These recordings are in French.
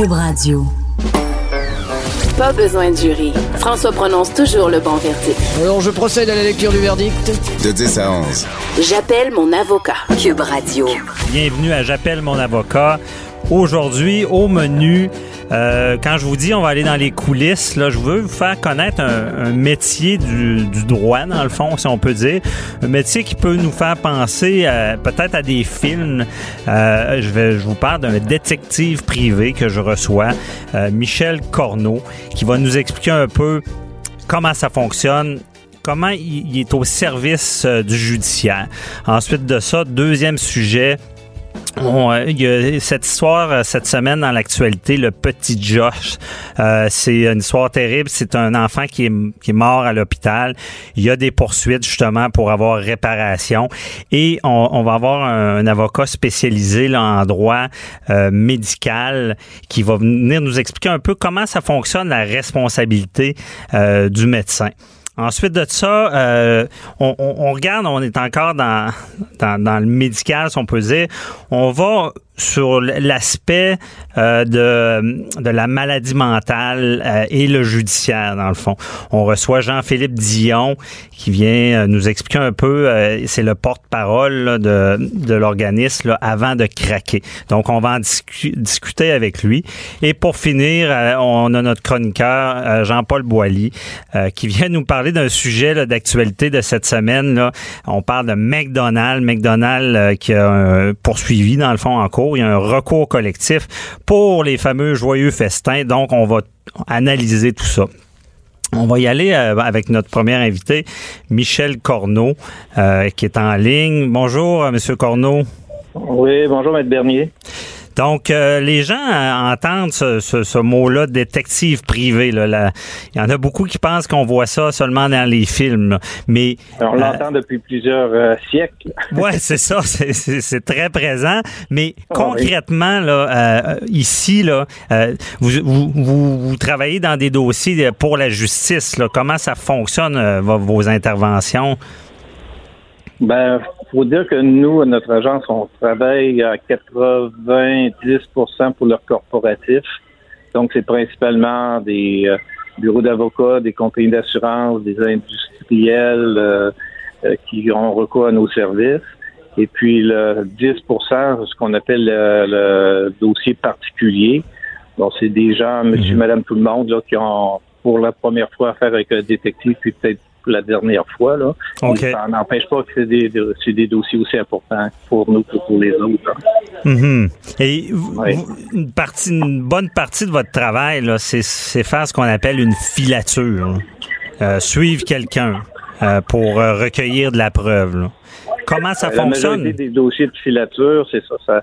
Cube Radio. Pas besoin de jury. François prononce toujours le bon verdict. Alors, je procède à la lecture du verdict. De 10 à 11. J'appelle mon avocat. Cube Radio. Bienvenue à J'appelle mon avocat. Aujourd'hui, au menu, euh, quand je vous dis on va aller dans les coulisses, là, je veux vous faire connaître un, métier du, droit, dans le fond, si on peut dire. Un métier qui peut nous faire penser peut-être à des films. Euh, je, vais, je vous parle d'un détective privé que je reçois, euh, Michel Corneau, qui va nous expliquer un peu comment ça fonctionne, comment il, est au service du judiciaire. Ensuite de ça, deuxième sujet, euh, il y a cette histoire euh, cette semaine dans l'actualité, le petit Josh. Euh, c'est une histoire terrible. C'est un enfant qui est, qui mort à l'hôpital. Il y a des poursuites justement pour avoir réparation. Et on, va avoir un, avocat spécialisé en droit médical qui va venir nous expliquer un peu comment ça fonctionne la responsabilité du médecin. Ensuite de ça, euh, on, on, regarde, on est encore dans, dans, dans, le médical, si on peut dire. On va sur l'aspect euh, de, de la maladie mentale euh, et le judiciaire, dans le fond. On reçoit Jean-Philippe Dion qui vient euh, nous expliquer un peu, c'est le porte-parole de, de l'organisme avant de craquer. Donc, on va en discuter avec lui. Et pour finir, on a notre chroniqueur, Jean-Paul Boilly, qui vient nous parler d'un sujet d'actualité de cette semaine. Là. On parle de McDonald's. McDonald's qui a poursuivi, dans le fond, en cours il y a un recours collectif pour les fameux joyeux festins. Donc, on va analyser tout ça. On va y aller euh, avec notre premier invité, Michel Corneau, euh, qui est en ligne. Bonjour, euh, Monsieur Corneau. Oui, bonjour, Maître Bernier. Donc, euh, les gens euh, entendent ce, mot-là, détective privé. Là, Il y en a beaucoup qui pensent qu'on voit ça seulement dans les films. Mais on euh, l'entend depuis plusieurs siècles. ouais, c'est ça. C'est très présent. Mais ah concrètement, là, ici, là, vous, vous, vous, travaillez dans des dossiers pour la justice. Là. Comment ça fonctionne, vos interventions? Ben, faut dire que nous, à notre agence, on travaille à 90% pour leur corporatif. Donc, c'est principalement des euh, bureaux d'avocats, des compagnies d'assurance, des industriels euh, euh, qui ont recours à nos services. Et puis, le 10% ce qu'on appelle le, dossier particulier. Bon, c'est des gens, monsieur, mhm. madame, tout le monde, là, qui ont pour la première fois affaire avec un détective, puis peut-être la dernière fois. Là. Ça n'empêche pas que c'est des, des, dossiers aussi importants pour nous que pour les autres. Mm-hmm. Et une, partie, une bonne partie de votre travail, c'est faire ce qu'on appelle une filature. Euh, suivre quelqu'un euh, pour euh, recueillir de la preuve. Comment ça fonctionne? La des dossiers de filature, c'est ça. ça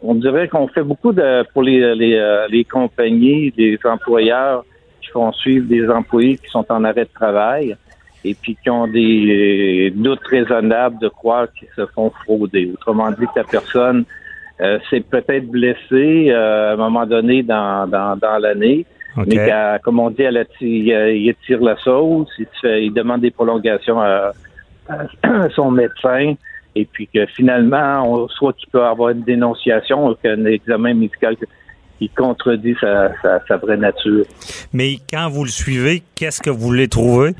on, dirait qu'on fait beaucoup de pour les, les, les compagnies, les employeurs qui font suivre des employés qui sont en arrêt de travail et puis qui ont des doutes raisonnables de croire qu'ils se font frauder. Autrement dit, que la personne euh, s'est peut-être blessée euh, à un moment donné dans, dans, dans l'année, mais comme on dit, elle attire, il tire la sauce, il, il demande des prolongations à, son médecin, et puis que finalement, on, soit qu'il peut avoir une dénonciation ou qu'un examen médical il contredit sa, sa, vraie nature. Mais quand vous le suivez, qu'est-ce que vous voulez trouver?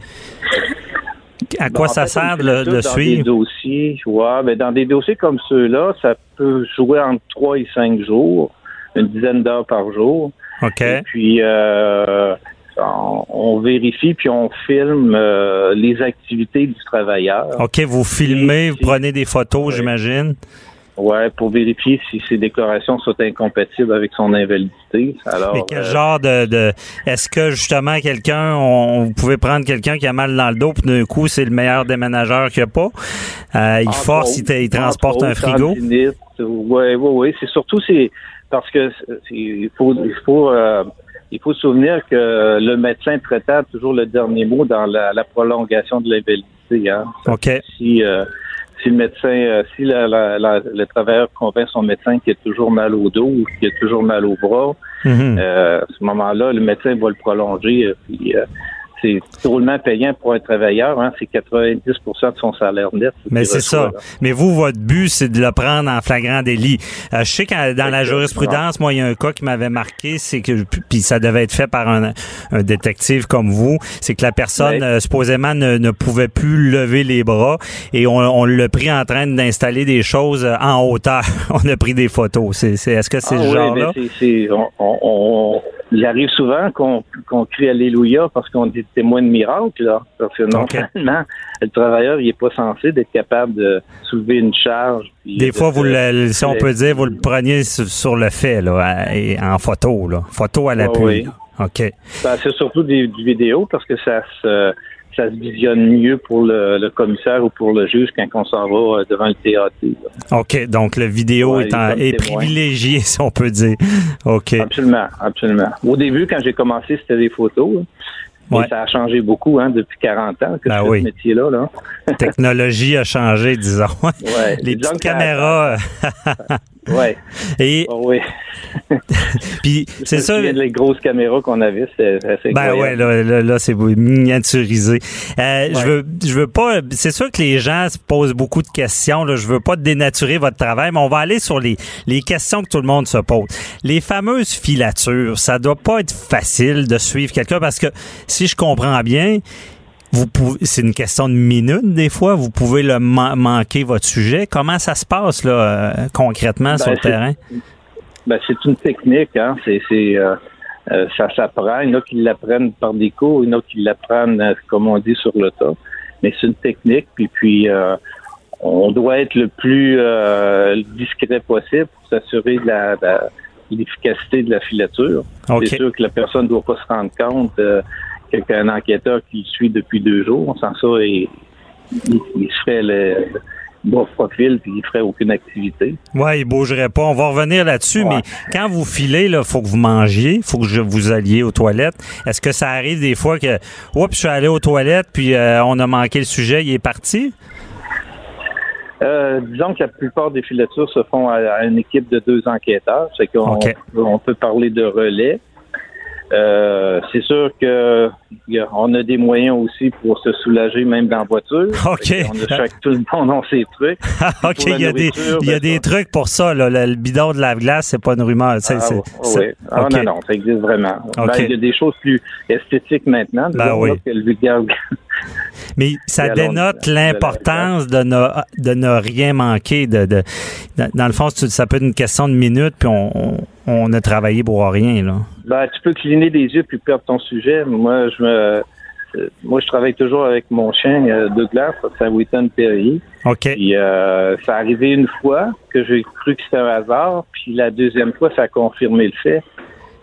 À quoi ça sert de le, suivre? Des dossiers, ouais, mais dans des dossiers comme ceux-là, ça peut jouer entre 3 et 5 jours, une dizaine d'heures par jour. OK. Et puis, euh, on, vérifie puis on filme euh, les activités du travailleur. OK, vous filmez, vous prenez des photos, j'imagine? Ouais, pour vérifier si ses décorations sont incompatibles avec son invalidité. Alors, Mais quel euh, genre de, de est-ce que justement quelqu'un, on, vous pouvez prendre quelqu'un qui a mal dans le dos, puis d'un coup c'est le meilleur déménageur qu'il n'y a pas? Euh, il force, il, transporte un frigo? Oui, oui, oui. C'est surtout c'est parce que il faut il faut euh, il faut se souvenir que le médecin traitant a toujours le dernier mot dans la, prolongation de l'invalidité. Hein. OK. Si si le médecin, euh, si le travailleur convainc son médecin qu'il a toujours mal au dos ou qu'il a toujours mal au bras, mhm. euh, à ce moment-là, le médecin va le prolonger. Euh, puis, c'est drôlement payant pour un travailleur. Hein, c'est 90% de son salaire net. Mais c'est ça. Mais vous, votre but, c'est de le prendre en flagrant délit. Euh, je sais que dans la jurisprudence, moi, il y a un cas qui m'avait marqué, c'est que puis ça devait être fait par un, détective comme vous, c'est que la personne euh, supposément ne, pouvait plus lever les bras et on, on l'a pris en train d'installer des choses euh, en hauteur. on a pris des photos. C'est, est-ce que c'est ce ah genre-là? on, il arrive souvent qu'on crie Alléluia parce qu'on dit témoin de miracle, là. Parce que non seulement le travailleur, il est pas censé d'être capable de soulever une charge. Des fois, vous le, si on peut dire, vous le preniez sur, le fait, là, et en photo, là. Photo à l'appui. Oui. OK. Ben, c'est surtout des, des, vidéos parce que ça se ça se visionne mieux pour le, commissaire ou pour le juge quand on s'en va euh, devant le théâtre. OK, donc le vidéo est, privilégié, si on peut dire. OK. Absolument, absolument. Au début, quand j'ai commencé, c'était des photos. Ça a changé beaucoup hein, depuis 40 ans que ben ce métier-là. Là. Technologie a changé, disons. Les petites caméras. Ouais. Et oh, oui. puis c'est ça. Les grosses caméras qu'on avait, c'est assez Ben ouais, là, là, là c'est miniaturisé. Euh, Je veux, je veux pas. C'est sûr que les gens se posent beaucoup de questions. Là. Je veux pas dénaturer votre travail, mais on va aller sur les les questions que tout le monde se pose. Les fameuses filatures, ça doit pas être facile de suivre quelqu'un parce que si je comprends bien, vous pouvez, c'est une question de minutes des fois. Vous pouvez le manquer votre sujet. Comment ça se passe là euh, concrètement ben, sur le terrain? Ben, c'est une technique. Hein. C'est, euh, euh, ça s'apprend. Il y en a qui l'apprennent par des cours, il y en a qui l'apprennent comme on dit sur le tas. Mais c'est une technique. Puis puis on doit être le plus discret possible pour s'assurer de la, l'efficacité de la filature. C'est sûr que la personne ne doit pas se rendre compte qu'un enquêteur qui suit depuis deux jours. Sans ça, il, il, se fait le bas profil puis il ferait aucune activité. Oui, il bougerait pas. On va revenir là-dessus, mais quand vous filez, il faut que vous mangiez, il faut que vous alliez aux toilettes. Est-ce que ça arrive des fois que, oups, je suis allé aux toilettes, puis euh, on a manqué le sujet, il est parti? Euh, disons que la plupart des filatures se font à, une équipe de deux enquêteurs. C'est qu'on on peut parler de relais. Euh, c'est sûr que on a des moyens aussi pour se soulager même dans la voiture. OK. On a chaque, tout le monde a ses trucs. OK, il y a des, il y a ben, des trucs pour ça. Là. Le, bidon de la glace, c'est pas une rumeur. C'est, ah, oui. Ah, non, non, ça existe vraiment. Ben, il y a des choses plus esthétiques maintenant. Ben, oui. Que le Mais ça dénote l'importance de ne, de ne rien manquer. De, de, dans le fond, ça peut être une question de minutes, puis on, on a travaillé pour rien. Là. Ben, tu peux cligner des yeux puis perdre ton sujet. Moi, je me, euh, moi, je travaille toujours avec mon chien euh, Douglas, c'est Witton Perrier. OK. Puis, euh, ça a arrivé une fois que j'ai cru que c'était un hasard, puis la deuxième fois, ça a confirmé le fait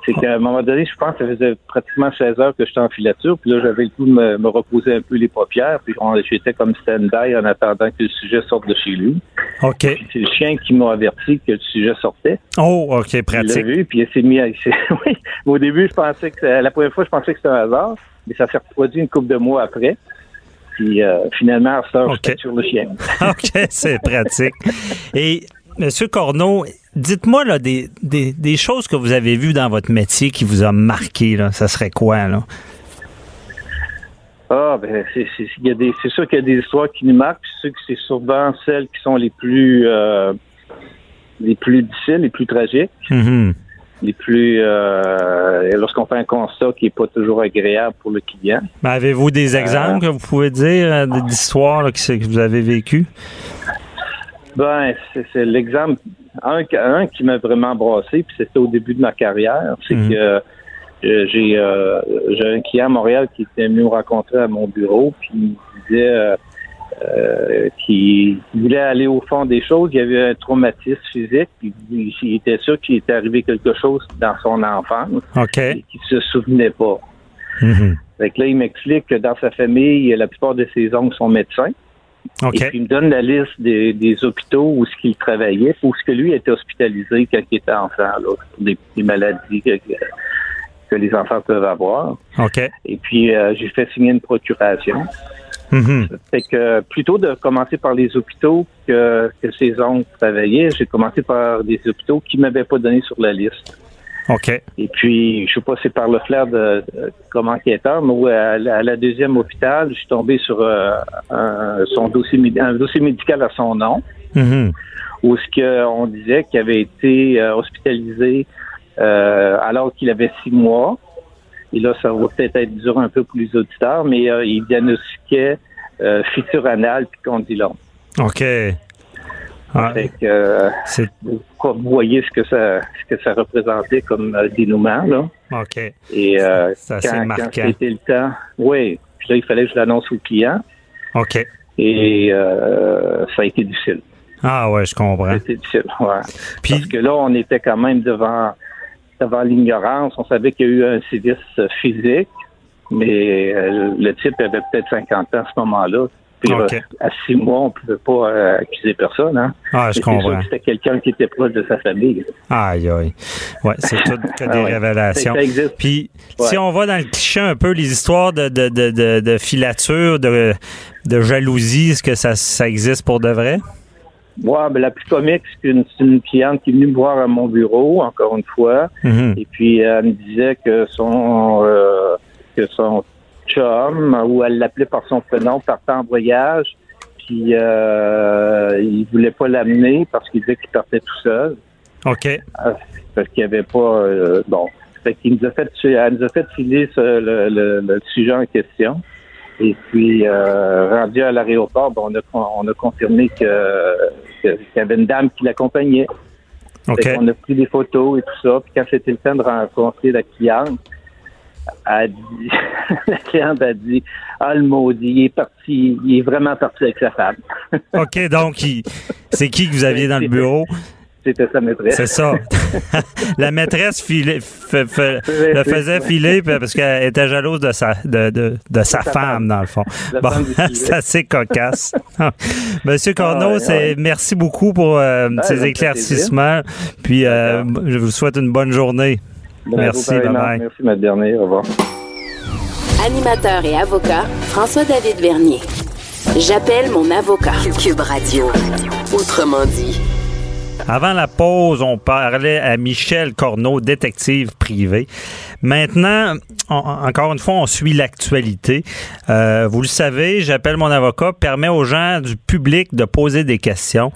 c'est qu'à un moment donné, je pense que ça faisait pratiquement 16 heures que j'étais en filature, puis là, j'avais le coup de me, reposer un peu les paupières, puis j'étais comme stand-by en attendant que le sujet sorte de chez lui. OK. C'est le chien qui m'a averti que le sujet sortait. Oh, OK, pratique. Il l'a vu, puis il s'est mis à... oui, au début, je pensais que... La première fois, je pensais que c'était un hasard, mais ça s'est reproduit une couple de mois après. Puis euh, finalement, ça, okay. sur le chien. OK, c'est pratique. Et Monsieur Corneau, dites-moi là des, des, choses que vous avez vues dans votre métier qui vous a marqué. Là. Ça serait quoi, là? Ah, ben, c'est, sûr qu'il y a des histoires qui nous marquent. C'est sûr que c'est souvent celles qui sont les plus euh, les plus difficiles, les plus tragiques. Mm-hmm. Les plus euh, lorsqu'on fait un constat qui n'est pas toujours agréable pour le client. Ben, avez-vous des euh, exemples que vous pouvez dire d'histoires que vous avez vécues? Ben, c'est l'exemple. Un, un qui m'a vraiment brassé, puis c'était au début de ma carrière, c'est mhm. que euh, j'ai euh, j'ai un client à Montréal qui était venu me rencontrer à mon bureau, puis il me disait euh, euh qu'il voulait aller au fond des choses. Il y avait un traumatisme physique, puis il, était sûr qu'il était arrivé quelque chose dans son enfance okay. et qu'il se souvenait pas. Mhm. Fait que là, il m'explique que dans sa famille, la plupart de ses oncles sont médecins. Et puis, il me donne la liste des, hôpitaux où ce qu'il travaillait, où ce que lui était hospitalisé quand il était enfant, là, pour des, maladies que, les enfants peuvent avoir. Et puis, euh, j'ai fait signer une procuration. Mm-hmm. Fait que plutôt de commencer par les hôpitaux que, que ces oncles travaillaient, j'ai commencé par des hôpitaux qui m'avaient pas donné sur la liste. OK. Et puis, je sais pas si c'est par le flair de, de- comme enquêteur, mais à, la- à la deuxième hôpital, je suis tombé sur euh, un, son dossier, un dossier médical à son nom, Mhm. où ce que on disait qu'il avait été euh, hospitalisé euh, alors qu'il avait six mois. Et là, ça va peut-être être dur un peu pour les auditeurs, mais euh, il diagnostiquait euh, fissure anale puis condylome. OK. Euh, vous voyez ce que ça, ce que ça représentait comme euh, dénouement, là. OK. Et euh, C'est assez quand, quand marquant. c'était le temps, oui, puis là, il fallait que je l'annonce au client OK. et euh, ça a été difficile. Ah ouais, je comprends. C'était difficile, ouais. Puis Parce que là, on était quand même devant, devant l'ignorance. On savait qu'il y a eu un sévice physique, mais le type avait peut-être 50 ans à ce moment-là. Euh, à six mois, on ne pouvait pas euh, accuser personne. Hein? ah, je comprends. que c'était quelqu'un qui était proche de sa famille. Aïe aïe. Ouais, c'est tout que des Ah ouais. révélations. Ça existe. Puis, Ouais. si on va dans le cliché un peu, les histoires de, de, de, de, de filature, de, de jalousie, est-ce que ça, ça existe pour de vrai? Moi, ben, la plus comique, c'est une, cliente qui est venue me voir à mon bureau, encore une fois, Mhm. et puis elle me disait que son euh, que son chum, ou elle l'appelait par son prénom, partait en voyage, puis euh, il voulait pas l'amener parce qu'il disait qu'il partait tout seul, OK. euh, parce qu'il n'y avait pas euh, bon. Fait qu'il nous a fait elle nous a fait filer ce- le, le- le sujet en question. Et puis, euh, rendu à l'aéroport, ben, on, a, on a confirmé que- qu'il y avait une dame qui l'accompagnait. OK. Fait qu'on a pris des photos et tout ça. Puis quand c'était le temps de rencontrer la cliente, a dit, la cliente a dit, ah, le maudit, il est parti, il est vraiment parti avec sa femme. OK, donc, c'est qui que vous aviez dans le bureau? C'était sa maîtresse. C'est ça. La maîtresse filait- le faisait filer parce qu'elle était jalouse de sa, de, de, de sa femme, femme. dans le fond. La Bon, c'est assez cocasse. Monsieur Corneau, Ah ouais, merci beaucoup pour euh, ça ces éclaircissements. Puis, euh, je vous souhaite une bonne journée. Merci, bye-bye. Merci, ma dernière. Au revoir. Animateur et avocat, François-David Vernier. J'appelle mon avocat. Cube Radio. Autrement dit. Avant la pause, on parlait à Michel Corneau, détective privé. Maintenant, on- encore une fois, on suit l'actualité. Euh, vous le savez, j'appelle mon avocat, permet aux gens du public de poser des questions.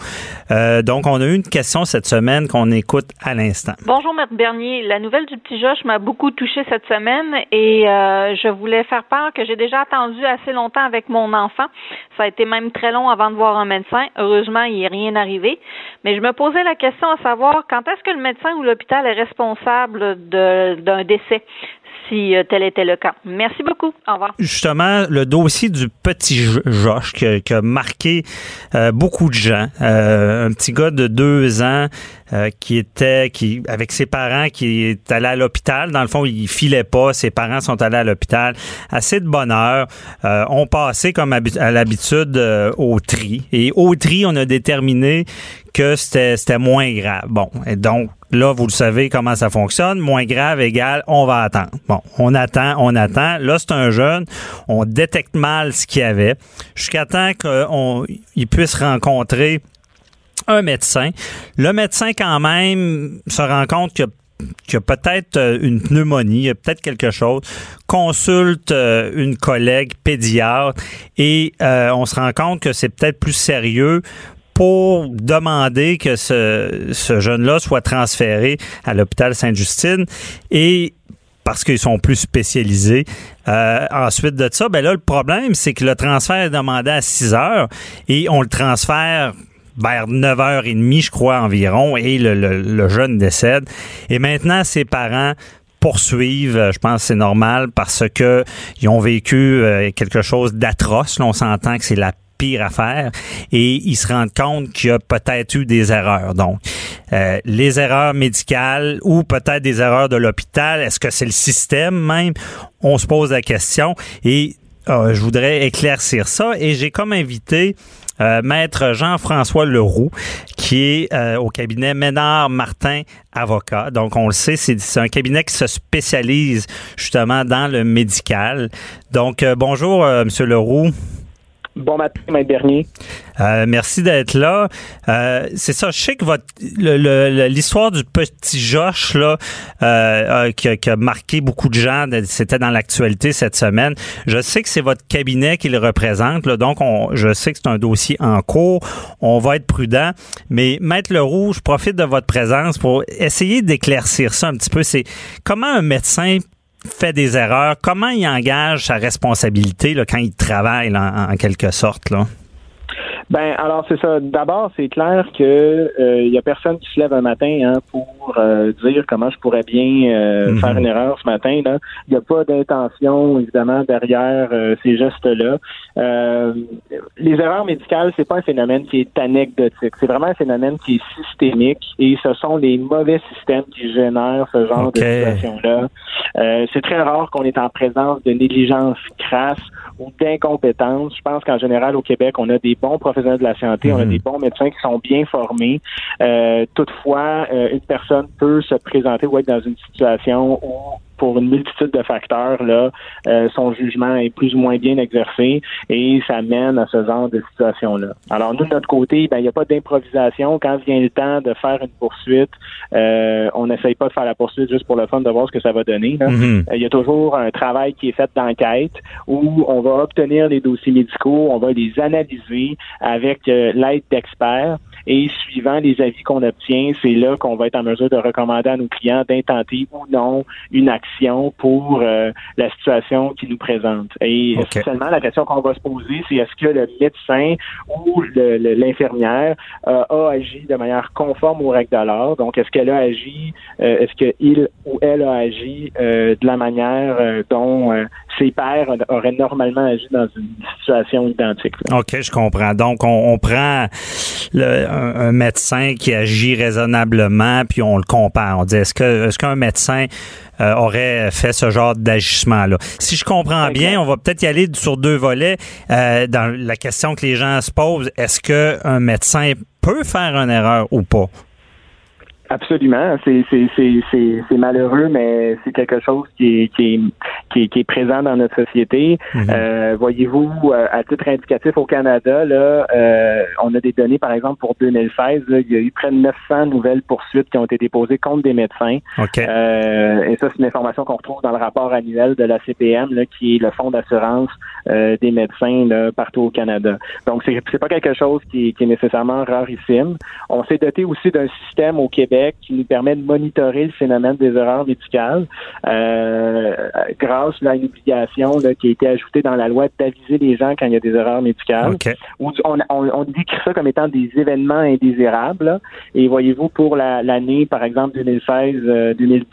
Euh, donc, on a eu une question cette semaine qu'on écoute à l'instant. Bonjour, Maître Bernier. La nouvelle du petit Josh m'a beaucoup touchée cette semaine et euh, je voulais faire part que j'ai déjà attendu assez longtemps avec mon enfant. Ça a été même très long avant de voir un médecin. Heureusement, il n'est rien arrivé. Mais je me posais la question à savoir quand est-ce que le médecin ou l'hôpital est responsable d'un décès, si euh, tel était le cas. Merci beaucoup. Au revoir. justement le dossier du petit Jo- Josh qui a, marqué euh, beaucoup de gens. Euh, un petit gars de deux ans qui était qui avec ses parents qui est allé à l'hôpital. Dans le fond, il filait pas. Ses parents sont allés à l'hôpital. Assez de bonheur. On passait comme à l'habitude au tri. Et au tri, on a déterminé que c'était moins grave. Bon, et donc là, vous le savez comment ça fonctionne. Moins grave égale, on va attendre. Bon, on attend, on attend. Là, c'est un jeune. On détecte mal ce qu'il y avait jusqu'à temps qu'il puisse rencontrer un médecin. Le médecin, quand même, se rend compte qu'il y a peut-être euh, une pneumonie, il y a peut-être quelque chose, consulte euh, une collègue pédiatre et euh, on se rend compte que c'est peut-être plus sérieux pour demander que ce, ce jeune-là soit transféré à l'hôpital Sainte-Justine et parce qu'ils sont plus spécialisés. Euh, ensuite de ça, ben là, le problème, c'est que le transfert est demandé à 6 heures et on le transfère vers 9h30, je crois, environ, et le, le- le jeune décède. Et maintenant, ses parents poursuivent, je pense c'est normal, parce que ils ont vécu euh, quelque chose d'atroce. On s'entend que c'est la pire affaire et ils se rendent compte qu'il y a peut-être eu des erreurs. Donc, euh, les erreurs médicales ou peut-être des erreurs de l'hôpital, est-ce que c'est le système même? On se pose la question et euh, je voudrais éclaircir ça et j'ai comme invité euh, maître Jean-François Leroux, qui est euh, au cabinet Ménard Martin Avocat. Donc, on le sait, c'est c'est un cabinet qui se spécialise justement dans le médical. Donc, euh, bonjour, euh, Monsieur Leroux. Bon matin, Maître Bernier. Euh, merci d'être là. Euh, c'est ça, je sais que votre l'histoire du petit Josh là, euh, qui, a, marqué beaucoup de gens, c'était dans l'actualité cette semaine. Je sais que c'est votre cabinet qui le représente, donc on, je sais que c'est un dossier en cours. On va être prudent, mais Maître Leroux, je profite de votre présence pour essayer d'éclaircir ça un petit peu. C'est comment un médecin fait des erreurs, comment il engage sa responsabilité là, quand il travaille en, quelque sorte? Là? Ben alors c'est ça. D'abord, c'est clair que il euh, y a personne qui se lève un matin hein, pour euh, dire comment je pourrais bien euh, mhm. faire une erreur ce matin. Il n'y a pas d'intention évidemment derrière ces gestes-là. les erreurs médicales, c'est pas un phénomène qui est anecdotique. C'est vraiment un phénomène qui est systémique et ce sont les mauvais systèmes qui génèrent ce genre de situation-là. c'est très rare qu'on est en présence de négligence crasse ou d'incompétence. Je pense qu'en général au Québec, on a des bons professionnels de la santé, on a mhm. des bons médecins qui sont bien formés. Euh, toutefois, euh, une personne peut se présenter ou être dans une situation où pour une multitude de facteurs, là, euh, son jugement est plus ou moins bien exercé et ça mène à ce genre de situation-là. Alors, nous, de notre côté, ben, il n'y a pas d'improvisation. Quand vient le temps de faire une poursuite, euh, on n'essaye pas de faire la poursuite juste pour le fun de voir ce que ça va donner. Mm-hmm. Il y a toujours un travail qui est fait d'enquête où on va obtenir les dossiers médicaux, on va les analyser avec euh, l'aide d'experts et suivant les avis qu'on obtient, c'est là qu'on va être en mesure de recommander à nos clients d'intenter ou non une action pour euh, la situation qui nous présente. Et seulement la question qu'on va se poser, c'est est-ce que le médecin ou l'infirmière euh, a agi de manière conforme aux règles de l'art? Donc, est-ce qu'elle a agi, euh, est-ce qu'il ou elle a agi de la manière dont ses pairs auraient normalement agi dans une situation identique. OK, je comprends. Donc, on, prend un, médecin qui agit raisonnablement, puis on le compare. On dit, est-ce que est-ce qu'un médecin euh, aurait fait ce genre d'agissement-là? Si je comprends bien, on va peut-être y aller sur deux volets. Euh, dans la question que les gens se posent, est-ce qu'un médecin peut faire une erreur ou pas? Absolument, c'est c'est malheureux, mais c'est quelque chose qui est, qui est, qui est, présent dans notre société. Mhm. euh, Voyez-vous, euh, à titre indicatif au Canada, là, euh, on a des données, par exemple, pour 2016, il y a eu près de 900 nouvelles poursuites qui ont été déposées contre des médecins. Euh, et ça, c'est une information qu'on retrouve dans le rapport annuel de la CPM, là, qui est le fonds d'assurance euh, des médecins là, partout au Canada. Donc, c'est c'est pas quelque chose qui, qui est nécessairement rarissime. On s'est doté aussi d'un système au Québec qui nous permet de monitorer le phénomène des erreurs médicales euh, grâce à une obligation qui a été ajoutée dans la loi d'aviser les gens quand il y a des erreurs médicales. On, on, décrit ça comme étant des événements indésirables. Et voyez-vous, pour l'année, par exemple, 2016-2017,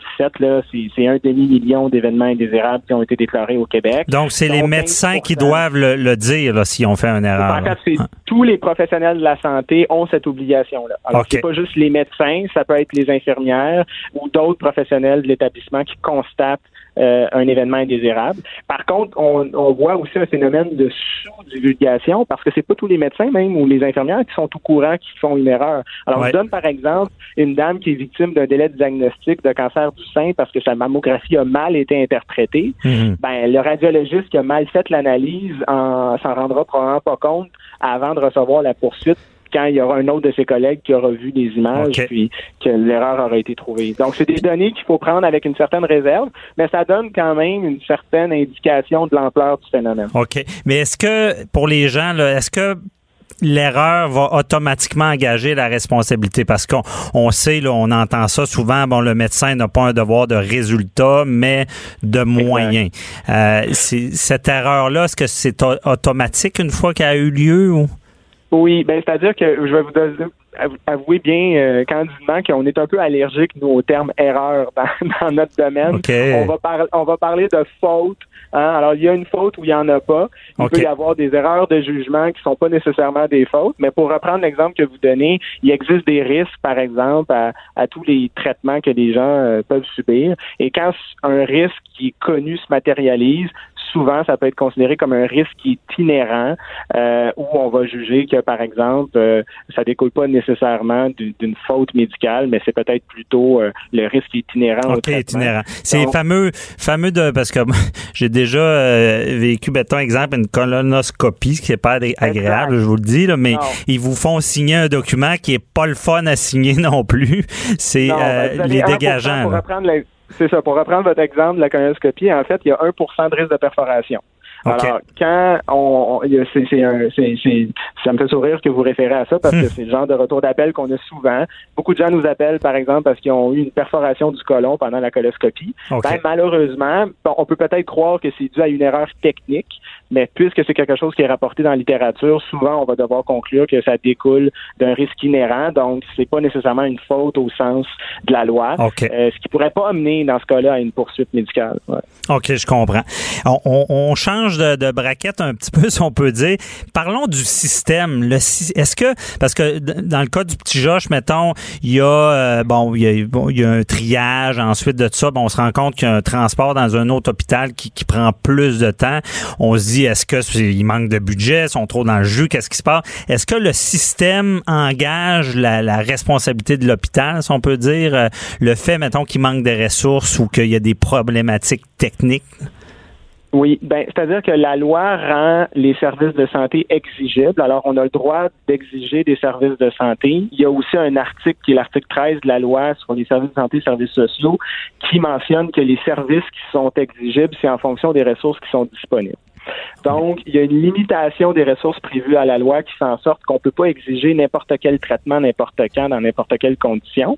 euh, c'est un demi-million d'événements indésirables qui ont été déclarés au Québec. Donc, c'est les médecins qui doivent le, dire si on fait une erreur. En fait, tous les professionnels de la santé ont cette obligation-là. Alors, c'est pas juste les médecins, ça peut être les infirmières ou d'autres professionnels de l'établissement qui constatent euh, un événement indésirable. Par contre, on, on, voit aussi un phénomène de sous-divulgation parce que c'est pas tous les médecins même ou les infirmières qui sont au courant qui font une erreur. Alors, on donne par exemple une dame qui est victime d'un délai de diagnostic de cancer du sein parce que sa mammographie a mal été interprétée. Mhm. Ben, le radiologiste qui a mal fait l'analyse s'en rendra probablement pas compte avant de recevoir la poursuite quand il y aura un autre de ses collègues qui aura vu les images, puis que l'erreur aura été trouvée. Donc, c'est des données qu'il faut prendre avec une certaine réserve, mais ça donne quand même une certaine indication de l'ampleur du phénomène. OK. Mais est-ce que, pour les gens, est-ce que l'erreur va automatiquement engager la responsabilité? Parce qu'on on sait, là, on entend ça souvent, bon, le médecin n'a pas un devoir de résultat, mais de moyens. Euh, cette erreur-là, est-ce que c'est automatique une fois qu'elle a eu lieu ou? Oui, ben c'est-à-dire que je vais vous avouer bien euh, candidement qu'on est un peu allergique nous au terme erreur dans, notre domaine. On va parler on va parler de faute. Hein. Alors il y a une faute où il y en a pas. Il peut y avoir des erreurs de jugement qui sont pas nécessairement des fautes. Mais pour reprendre l'exemple que vous donnez, il existe des risques, par exemple, à, tous les traitements que les gens euh, peuvent subir. Et quand un risque qui est connu se matérialise, souvent, ça peut être considéré comme un risque qui est inhérent, euh, où on va juger que, par exemple, euh, ça découle pas nécessairement d'une faute médicale, mais c'est peut-être plutôt euh, le risque qui est inhérent. OK, itinérant. C'est fameux, fameux de, parce que j'ai déjà euh, vécu, mettons, exemple, une colonoscopie, ce qui n'est pas agréable, je vous le dis, là, mais ils vous font signer un document qui est pas le fun à signer non plus. C'est ben, les dégageants. C'est ça. Pour reprendre votre exemple de la colonoscopie, en fait, il y a 1% de risque de perforation. Alors, quand on, c'est, c'est, ça me fait sourire que vous référez à ça parce que c'est le genre de retour d'appel qu'on a souvent. Beaucoup de gens nous appellent, par exemple, parce qu'ils ont eu une perforation du côlon pendant la coloscopie. Ben, malheureusement, on peut peut-être croire que c'est dû à une erreur technique, mais puisque c'est quelque chose qui est rapporté dans la littérature, souvent on va devoir conclure que ça découle d'un risque inhérent, donc c'est pas nécessairement une faute au sens de la loi, euh, ce qui pourrait pas amener dans ce cas-là à une poursuite médicale. Ok, je comprends. On, change de, de, braquette un petit peu, si on peut dire. Parlons du système. Le, est-ce que parce que dans le cas du petit Josh, mettons, il y a euh, bon, il y a, il y a un triage. Ensuite de ça, bon, on se rend compte qu'il y a un transport dans un autre hôpital qui, qui prend plus de temps. On se dit est-ce qu'il manque de budget, sont trop dans le jus, qu'est-ce qui se passe? Est-ce que le système engage la, responsabilité de l'hôpital, si on peut dire, euh, le fait, mettons, qu'il manque de ressources ou qu'il y a des problématiques techniques? Oui, ben, c'est-à-dire que la loi rend les services de santé exigibles. Alors, on a le droit d'exiger des services de santé. Il y a aussi un article qui est l'article 13 de la loi sur les services de santé et services sociaux qui mentionne que les services qui sont exigibles, c'est en fonction des ressources qui sont disponibles. Donc, il y a une limitation des ressources prévues à la loi qui fait en sorte qu'on ne peut pas exiger n'importe quel traitement, n'importe quand, dans n'importe quelle condition.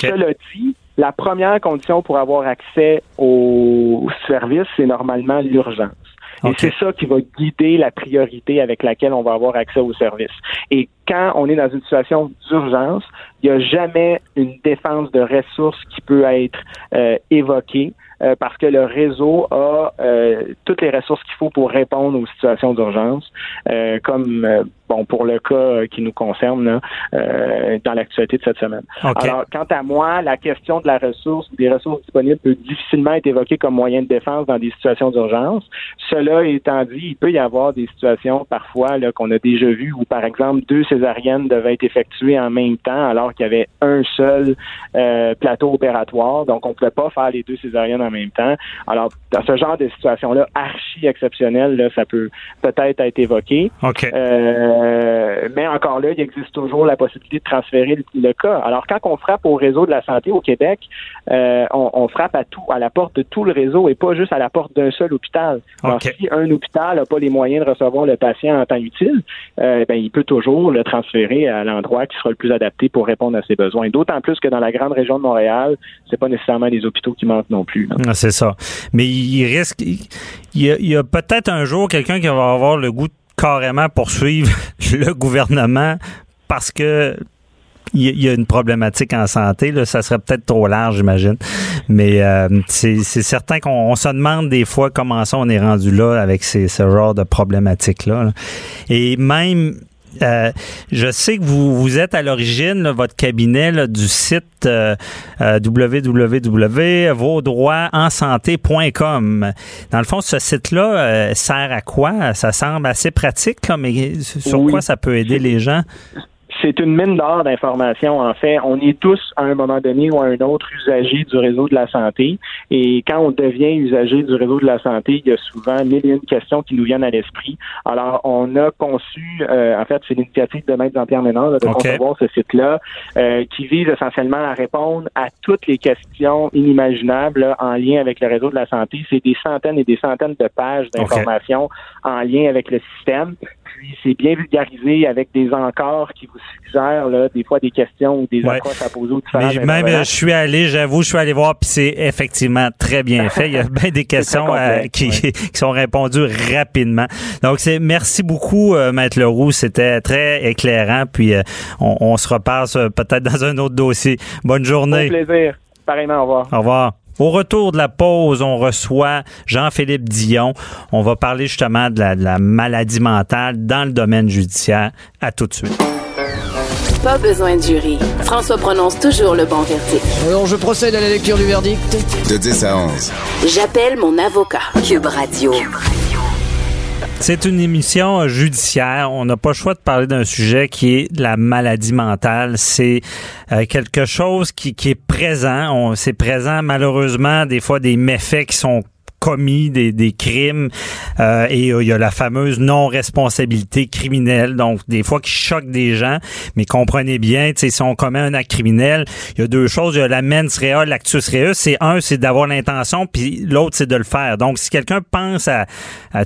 Cela dit, la première condition pour avoir accès aux services, c'est normalement l'urgence. Et c'est ça qui va guider la priorité avec laquelle on va avoir accès aux services. Et quand on est dans une situation d'urgence, il n'y a jamais une défense de ressources qui peut être euh, évoquée. Euh, parce que le réseau a euh, toutes les ressources qu'il faut pour répondre aux situations d'urgence, euh, comme bon pour le cas qui nous concerne là, dans l'actualité de cette semaine. Alors, quant à moi, la question de la ressource, des ressources disponibles peut difficilement être évoquée comme moyen de défense dans des situations d'urgence. Cela étant dit, il peut y avoir des situations parfois là qu'on a déjà vues où, par exemple, deux césariennes devaient être effectuées en même temps alors qu'il y avait un seul plateau opératoire. Donc, on ne pouvait pas faire les deux césariennes en même temps. Alors, dans ce genre de situation-là, archi exceptionnelle, ça peut peut-être être évoqué. Euh, mais encore là, il existe toujours la possibilité de transférer le, cas. Alors, quand on frappe au réseau de la santé au Québec, euh, on, frappe à tout, à la porte de tout le réseau et pas juste à la porte d'un seul hôpital. Alors, si un hôpital n'a pas les moyens de recevoir le patient en temps utile, euh, ben, il peut toujours le transférer à l'endroit qui sera le plus adapté pour répondre à ses besoins. D'autant plus que dans la grande région de Montréal, c'est pas nécessairement les hôpitaux qui manquent non plus. Ah, c'est ça. Mais il risque. Il y a, peut-être un jour quelqu'un qui va avoir le goût de carrément poursuivre le gouvernement parce que il y a une problématique en santé. Là, ça serait peut-être trop large, j'imagine. Mais euh, c'est certain qu'on se demande des fois comment ça on est rendu là avec ces, ce genre de problématiques-là. Là. Et même euh, je sais que vous, vous êtes à l'origine, votre cabinet du site euh, euh www.vaudroitsensanté.com. Dans le fond, ce site-là euh, sert à quoi? Ça semble assez pratique, là, mais sur quoi ça peut aider les gens? C'est une mine d'or d'informations. En fait, on est tous à un moment donné ou à un autre usager du réseau de la santé. Et quand on devient usager du réseau de la santé, il y a souvent mille et une questions qui nous viennent à l'esprit. Alors, on a conçu, euh, en fait, c'est l'initiative de Maître Jean-Pierre Ménard de concevoir ce site-là, euh, qui vise essentiellement à répondre à toutes les questions inimaginables en lien avec le réseau de la santé. C'est des centaines et des centaines de pages d'informations en lien avec le système puis c'est bien vulgarisé avec des encores qui vous suggèrent là, des fois des questions ou des approches à poser aux différents Même je suis allé, j'avoue, je suis allé voir, puis c'est effectivement très bien fait. Il y a bien des questions euh, qui, qui, sont répondues rapidement. Donc c'est merci beaucoup, euh, Maître Leroux. C'était très éclairant. Puis euh, on, on, se repasse peut-être dans un autre dossier. Bonne journée. Au plaisir. Pareillement, au revoir. Au revoir. Au retour de la pause, on reçoit Jean-Philippe Dion. On va parler justement de la, maladie mentale dans le domaine judiciaire. À tout de suite. Pas besoin de jury. François prononce toujours le bon verdict. Alors, je procède à la lecture du verdict. De 10 à 11. J'appelle mon avocat. Cube Radio. C'est une émission judiciaire. On n'a pas le choix de parler d'un sujet qui est la maladie mentale. C'est euh, quelque chose qui, qui est présent. C'est présent malheureusement des fois des méfaits qui sont commis des, des crimes euh, et euh, il y a la fameuse non-responsabilité criminelle donc des fois qui choque des gens mais comprenez bien si on commet un acte criminel il y a deux choses il y a la mens rea l'actus reus c'est un c'est d'avoir l'intention puis l'autre c'est de le faire donc si quelqu'un pense à,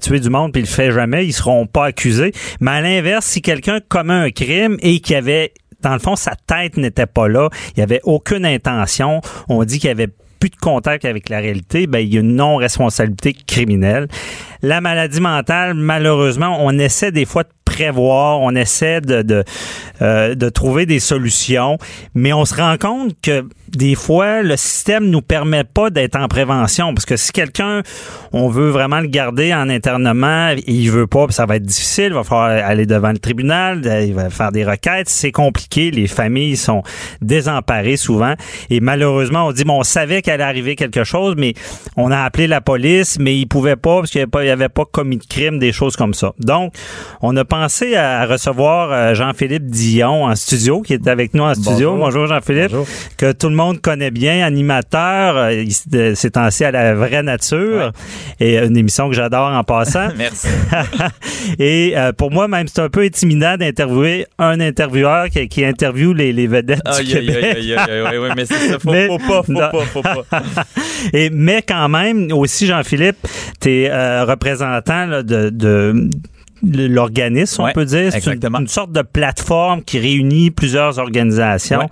tuer du monde puis il le fait jamais ils seront pas accusés mais à l'inverse si quelqu'un commet un crime et qu'il avait dans le fond, sa tête n'était pas là. Il n'y avait aucune intention. On dit qu'il avait plus de contact avec la réalité. Ben, il y a une non-responsabilité criminelle. La maladie mentale, malheureusement, on essaie des fois de prévoir, on essaie de, de, euh, de trouver des solutions, mais on se rend compte que des fois, le système nous permet pas d'être en prévention, parce que si quelqu'un, on veut vraiment le garder en internement, il veut pas, ça va être difficile, il va falloir aller devant le tribunal, il va faire des requêtes, c'est compliqué, les familles sont désemparées souvent, et malheureusement, on dit, bon, on savait qu'elle allait arriver quelque chose, mais on a appelé la police, mais il pouvait pas, parce qu'il n'y avait, pas- avait pas commis de crime, des choses comme ça. Donc, on a pensé à recevoir euh, Jean-Philippe Dion en studio, qui est avec nous en studio. Bonjour, Jean-Philippe, que tout le monde connaît bien, animateur, euh, il s- de- ces temps-ci à la vraie nature, et une émission que j'adore en passant. Merci. et euh, pour moi, même, c'est un peu intimidant d'interviewer un intervieweur qui, qui interviewe les, les vedettes du Aïe, aïe, Québec. aïe, aïe, aïe, aïe, ouais, mais c'est ça, faut, Mais- faut pas, faut Non. pas, faut pas. Et mais quand même, aussi Jean-Philippe, tu es représentant là, de, l'organisme, on peut dire. C'est une, sorte de plateforme qui réunit plusieurs organisations. Ouais.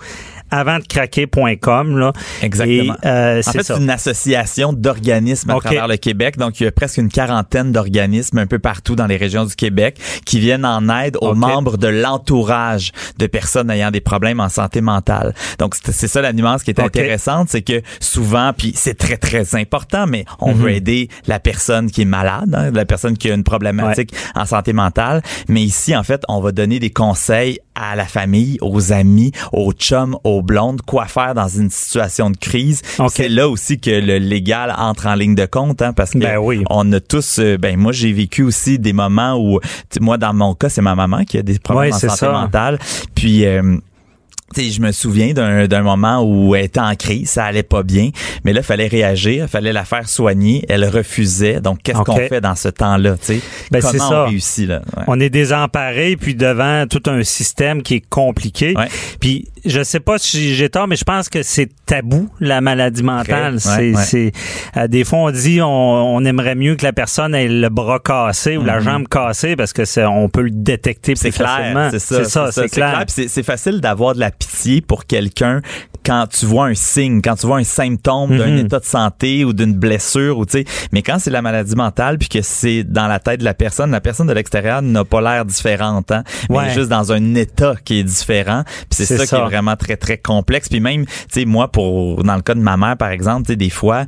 Avant de craquer.com, là. Exactement. Et, euh, En fait, c'est une association d'organismes à travers le Québec. Donc, il y a presque une quarantaine d'organismes un peu partout dans les régions du Québec qui viennent en aide aux membres de l'entourage de personnes ayant des problèmes en santé mentale. Donc, c'est ça la nuance qui est intéressante, c'est que souvent, puis c'est très, très important, mais on Mhm. veut aider la personne qui est malade, hein, la personne qui a une problématique en santé mentale. Mais ici, en fait, on va donner des conseils à la famille, aux amis, aux chums, aux blondes, quoi faire dans une situation de crise. C'est là aussi que le légal entre en ligne de compte, hein, parce que Ben oui. on a tous, euh, ben moi j'ai vécu aussi des moments où, moi dans mon cas c'est ma maman qui a des problèmes Ouais, en santé ça. mentale, puis euh, tu sais, je me souviens d'un moment où elle était en crise, ça allait pas bien, mais là, il fallait réagir, il fallait la faire soigner, elle refusait. Donc, qu'est-ce qu'on fait dans ce temps-là, tu sais? Ben, Comment ça. on réussit, là? Ouais. On est désemparé puis devant tout un système qui est compliqué. Ouais. Puis je sais pas si j'ai tort, mais je pense que c'est tabou la maladie mentale. C'est, ouais, euh, des fois on dit on, on aimerait mieux que la personne ait le bras cassé ou la jambe cassée parce que c'est, on peut le détecter plus Mhm. C'est clair, facilement. c'est ça. c'est ça, c'est clair. C'est- facile d'avoir de la pitié pour quelqu'un quand tu vois un signe, quand tu vois un symptôme d'un Mhm. état de santé ou d'une blessure ou tu sais, mais quand c'est la maladie mentale puis que c'est dans la tête de la personne, la personne de l'extérieur n'a pas l'air différente, hein, mais Ouais. elle est juste dans un état qui est différent. Puis c'est C'est ça, qui ça. est vraiment très très complexe. Puis même, tu sais, moi pour dans le cas de ma mère par exemple, tu sais, des fois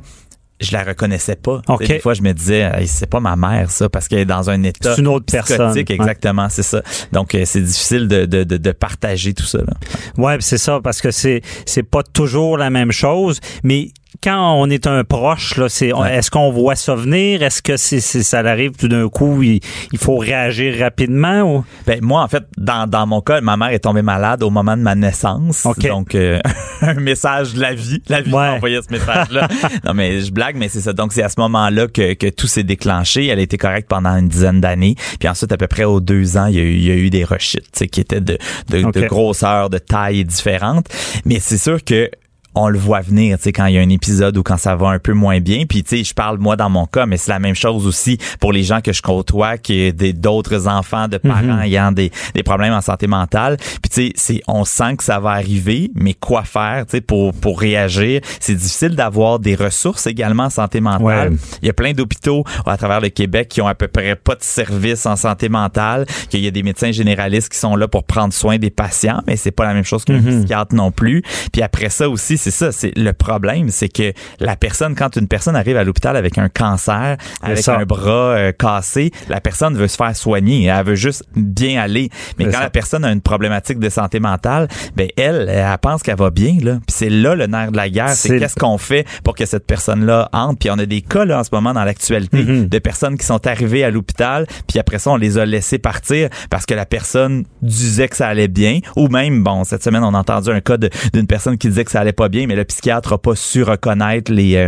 je la reconnaissais pas. Tu sais, OK. Des fois, je me disais, Hey, c'est pas ma mère, ça, parce qu'elle est dans un état C'est une autre psychotique, personne. Ouais. exactement, c'est ça. Donc, euh, c'est difficile de, de, de, de partager tout ça. Là. Ouais, c'est ça parce que c'est c'est pas toujours la même chose, mais quand on est un proche là, c'est Ouais. est-ce qu'on voit ça venir, est-ce que c'est c'est- ça arrive tout d'un coup, il, il faut réagir rapidement ou? Ben, moi, en fait, dans, dans mon cas, ma mère est tombée malade au moment de ma naissance. Donc, euh, un message de la vie. La vie Ouais. m'a envoyé ce message-là. non, mais je blague, mais c'est ça. Donc, c'est à ce moment-là que, que tout s'est déclenché. Elle a été correcte pendant une dizaine d'années. Puis ensuite, à peu près aux deux ans, il y a eu, il y a eu des rechutes, qui étaient de, de, de grosseur, de taille différentes. Mais c'est sûr que on le voit venir, tu sais, quand il y a un épisode ou quand ça va un peu moins bien. Puis, tu sais, je parle moi dans mon cas, mais c'est la même chose aussi pour les gens que je côtoie, qui des d'autres enfants de parents Mhm. ayant des, des problèmes en santé mentale. Puis, tu sais, c'est, on sent que ça va arriver, mais quoi faire, tu sais, pour, pour réagir? C'est difficile d'avoir des ressources également en santé mentale. Ouais. Il y a plein d'hôpitaux à travers le Québec qui ont à peu près pas de services en santé mentale, qu'il y a des médecins généralistes qui sont là pour prendre soin des patients, mais c'est pas la même chose qu'un Mhm. psychiatre non plus. Puis après ça aussi, c'est ça, c'est le problème, c'est que la personne, quand une personne arrive à l'hôpital avec un cancer, avec ça. un bras euh, cassé, la personne veut se faire soigner, elle veut juste bien aller. Mais quand ça. la personne a une problématique de santé mentale, ben elle, elle pense qu'elle va bien là. Puis c'est là le nerf de la guerre, c'est qu'est-ce qu'on fait pour que cette personne-là entre. Puis on a des cas là en ce moment dans l'actualité Mhm. de personnes qui sont arrivées à l'hôpital, puis après ça on les a laissés partir parce que la personne disait que ça allait bien, ou même bon cette semaine on a entendu un cas d'une personne qui disait que ça allait pas bien, mais le psychiatre a pas su reconnaître les euh,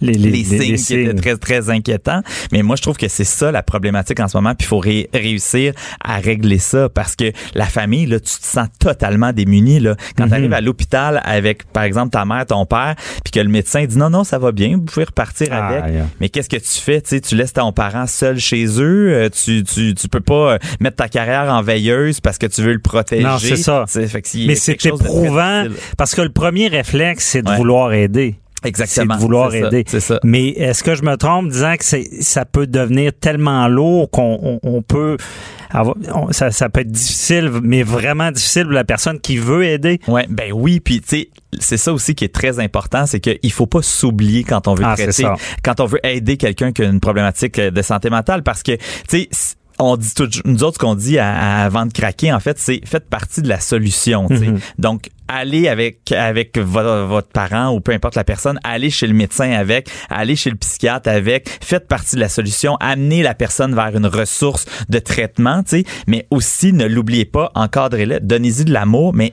Les, les, les- signes les qui étaient très très inquiétants. Mais moi je trouve que c'est ça la problématique en ce moment, puis il faut ré- réussir à régler ça parce que la famille là, tu te sens totalement démuni là quand Mhm. tu arrives à l'hôpital avec par exemple ta mère, ton père, puis que le médecin dit non non ça va bien, vous pouvez repartir Ah, avec. yeah. Mais qu'est-ce que tu fais? Tu sais, tu laisses ton parent seul chez eux. euh, Tu, tu, tu peux pas euh, mettre ta carrière en veilleuse parce que tu veux le protéger. Non, c'est ça. fait Mais c'est éprouvant parce que le premier réflexe, c'est de Ouais. vouloir aider. Exactement. C'est de vouloir ça, aider. C'est ça. Mais est-ce que je me trompe en disant que c'est, ça peut devenir tellement lourd qu'on on, on peut avoir, on- ça, ça peut être difficile, mais vraiment difficile pour la personne qui veut aider? Ouais, ben oui, puis tu sais, c'est ça aussi qui est très important, c'est qu'il faut pas s'oublier quand on veut Ah, traiter, ça. quand on veut aider quelqu'un qui a une problématique de santé mentale, parce que tu sais. On dit tout, nous autres, ce qu'on dit à- à- avant de craquer, en fait, c'est faites partie de la solution. Mhm. Donc, allez avec avec vo- votre parent ou peu importe la personne, allez chez le médecin avec, allez chez le psychiatre avec, faites partie de la solution, amenez la personne vers une ressource de traitement, tu sais, mais aussi ne l'oubliez pas, encadrez-le, donnez-y de l'amour, mais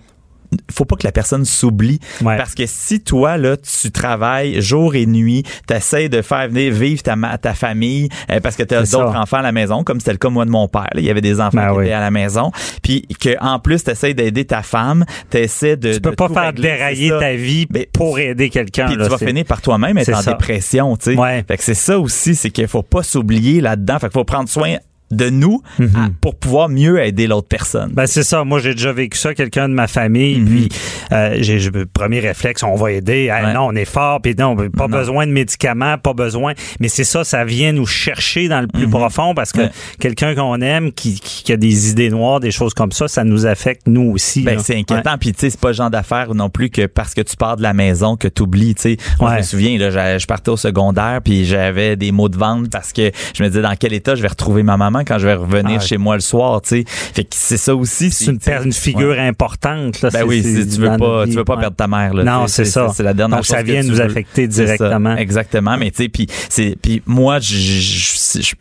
faut pas que la personne s'oublie Ouais. parce que si toi là tu travailles jour et nuit, t'essayes de faire venir vivre ta ta famille euh, parce que tu as d'autres enfants à la maison comme c'était le cas moi de mon père, là. il y avait des enfants Ben qui oui. étaient à la maison, puis que en plus t'essayes d'aider ta femme, t'essaies de Tu peux de pas faire régler, dérailler ta vie Mais- pour aider quelqu'un. Puis tu vas finir par toi-même être en ça. dépression, tu sais. Ouais. Fait que c'est ça aussi, c'est qu'il faut pas s'oublier là-dedans. Fait qu'il faut prendre soin de nous Mhm. à- pour pouvoir mieux aider l'autre personne. Ben c'est ça. Moi, j'ai déjà vécu ça. Quelqu'un de ma famille, Mhm. puis euh, j'ai le premier réflexe, on va aider. Hey, Ouais. Non, on est fort, puis non, pas Non. besoin de médicaments, pas besoin. Mais c'est ça, ça vient nous chercher dans le plus Mhm. profond parce que Ouais. quelqu'un qu'on aime, qui, qui- qui a des idées noires, des choses comme ça, ça nous affecte nous aussi. Ben, c'est inquiétant. Puis, tu sais, c'est pas le genre d'affaire non plus que parce que tu pars de la maison que tu oublies, tu sais. Ouais. je me souviens, là, je partais au secondaire puis j'avais des mots de vente parce que je me disais dans quel état je vais retrouver ma maman? Quand je vais revenir Ah. chez moi le soir, tu sais. Fait que c'est ça aussi. C'est une, une figure importante. Là, Ben oui, si tu veux pas, tu veux pas Ouais. perdre ta mère, là. Non, c'est ça. C'est la dernière Donc, chose ça vient nous veux. affecter directement. exactement. Mais tu sais, puis c'est, puis moi, je,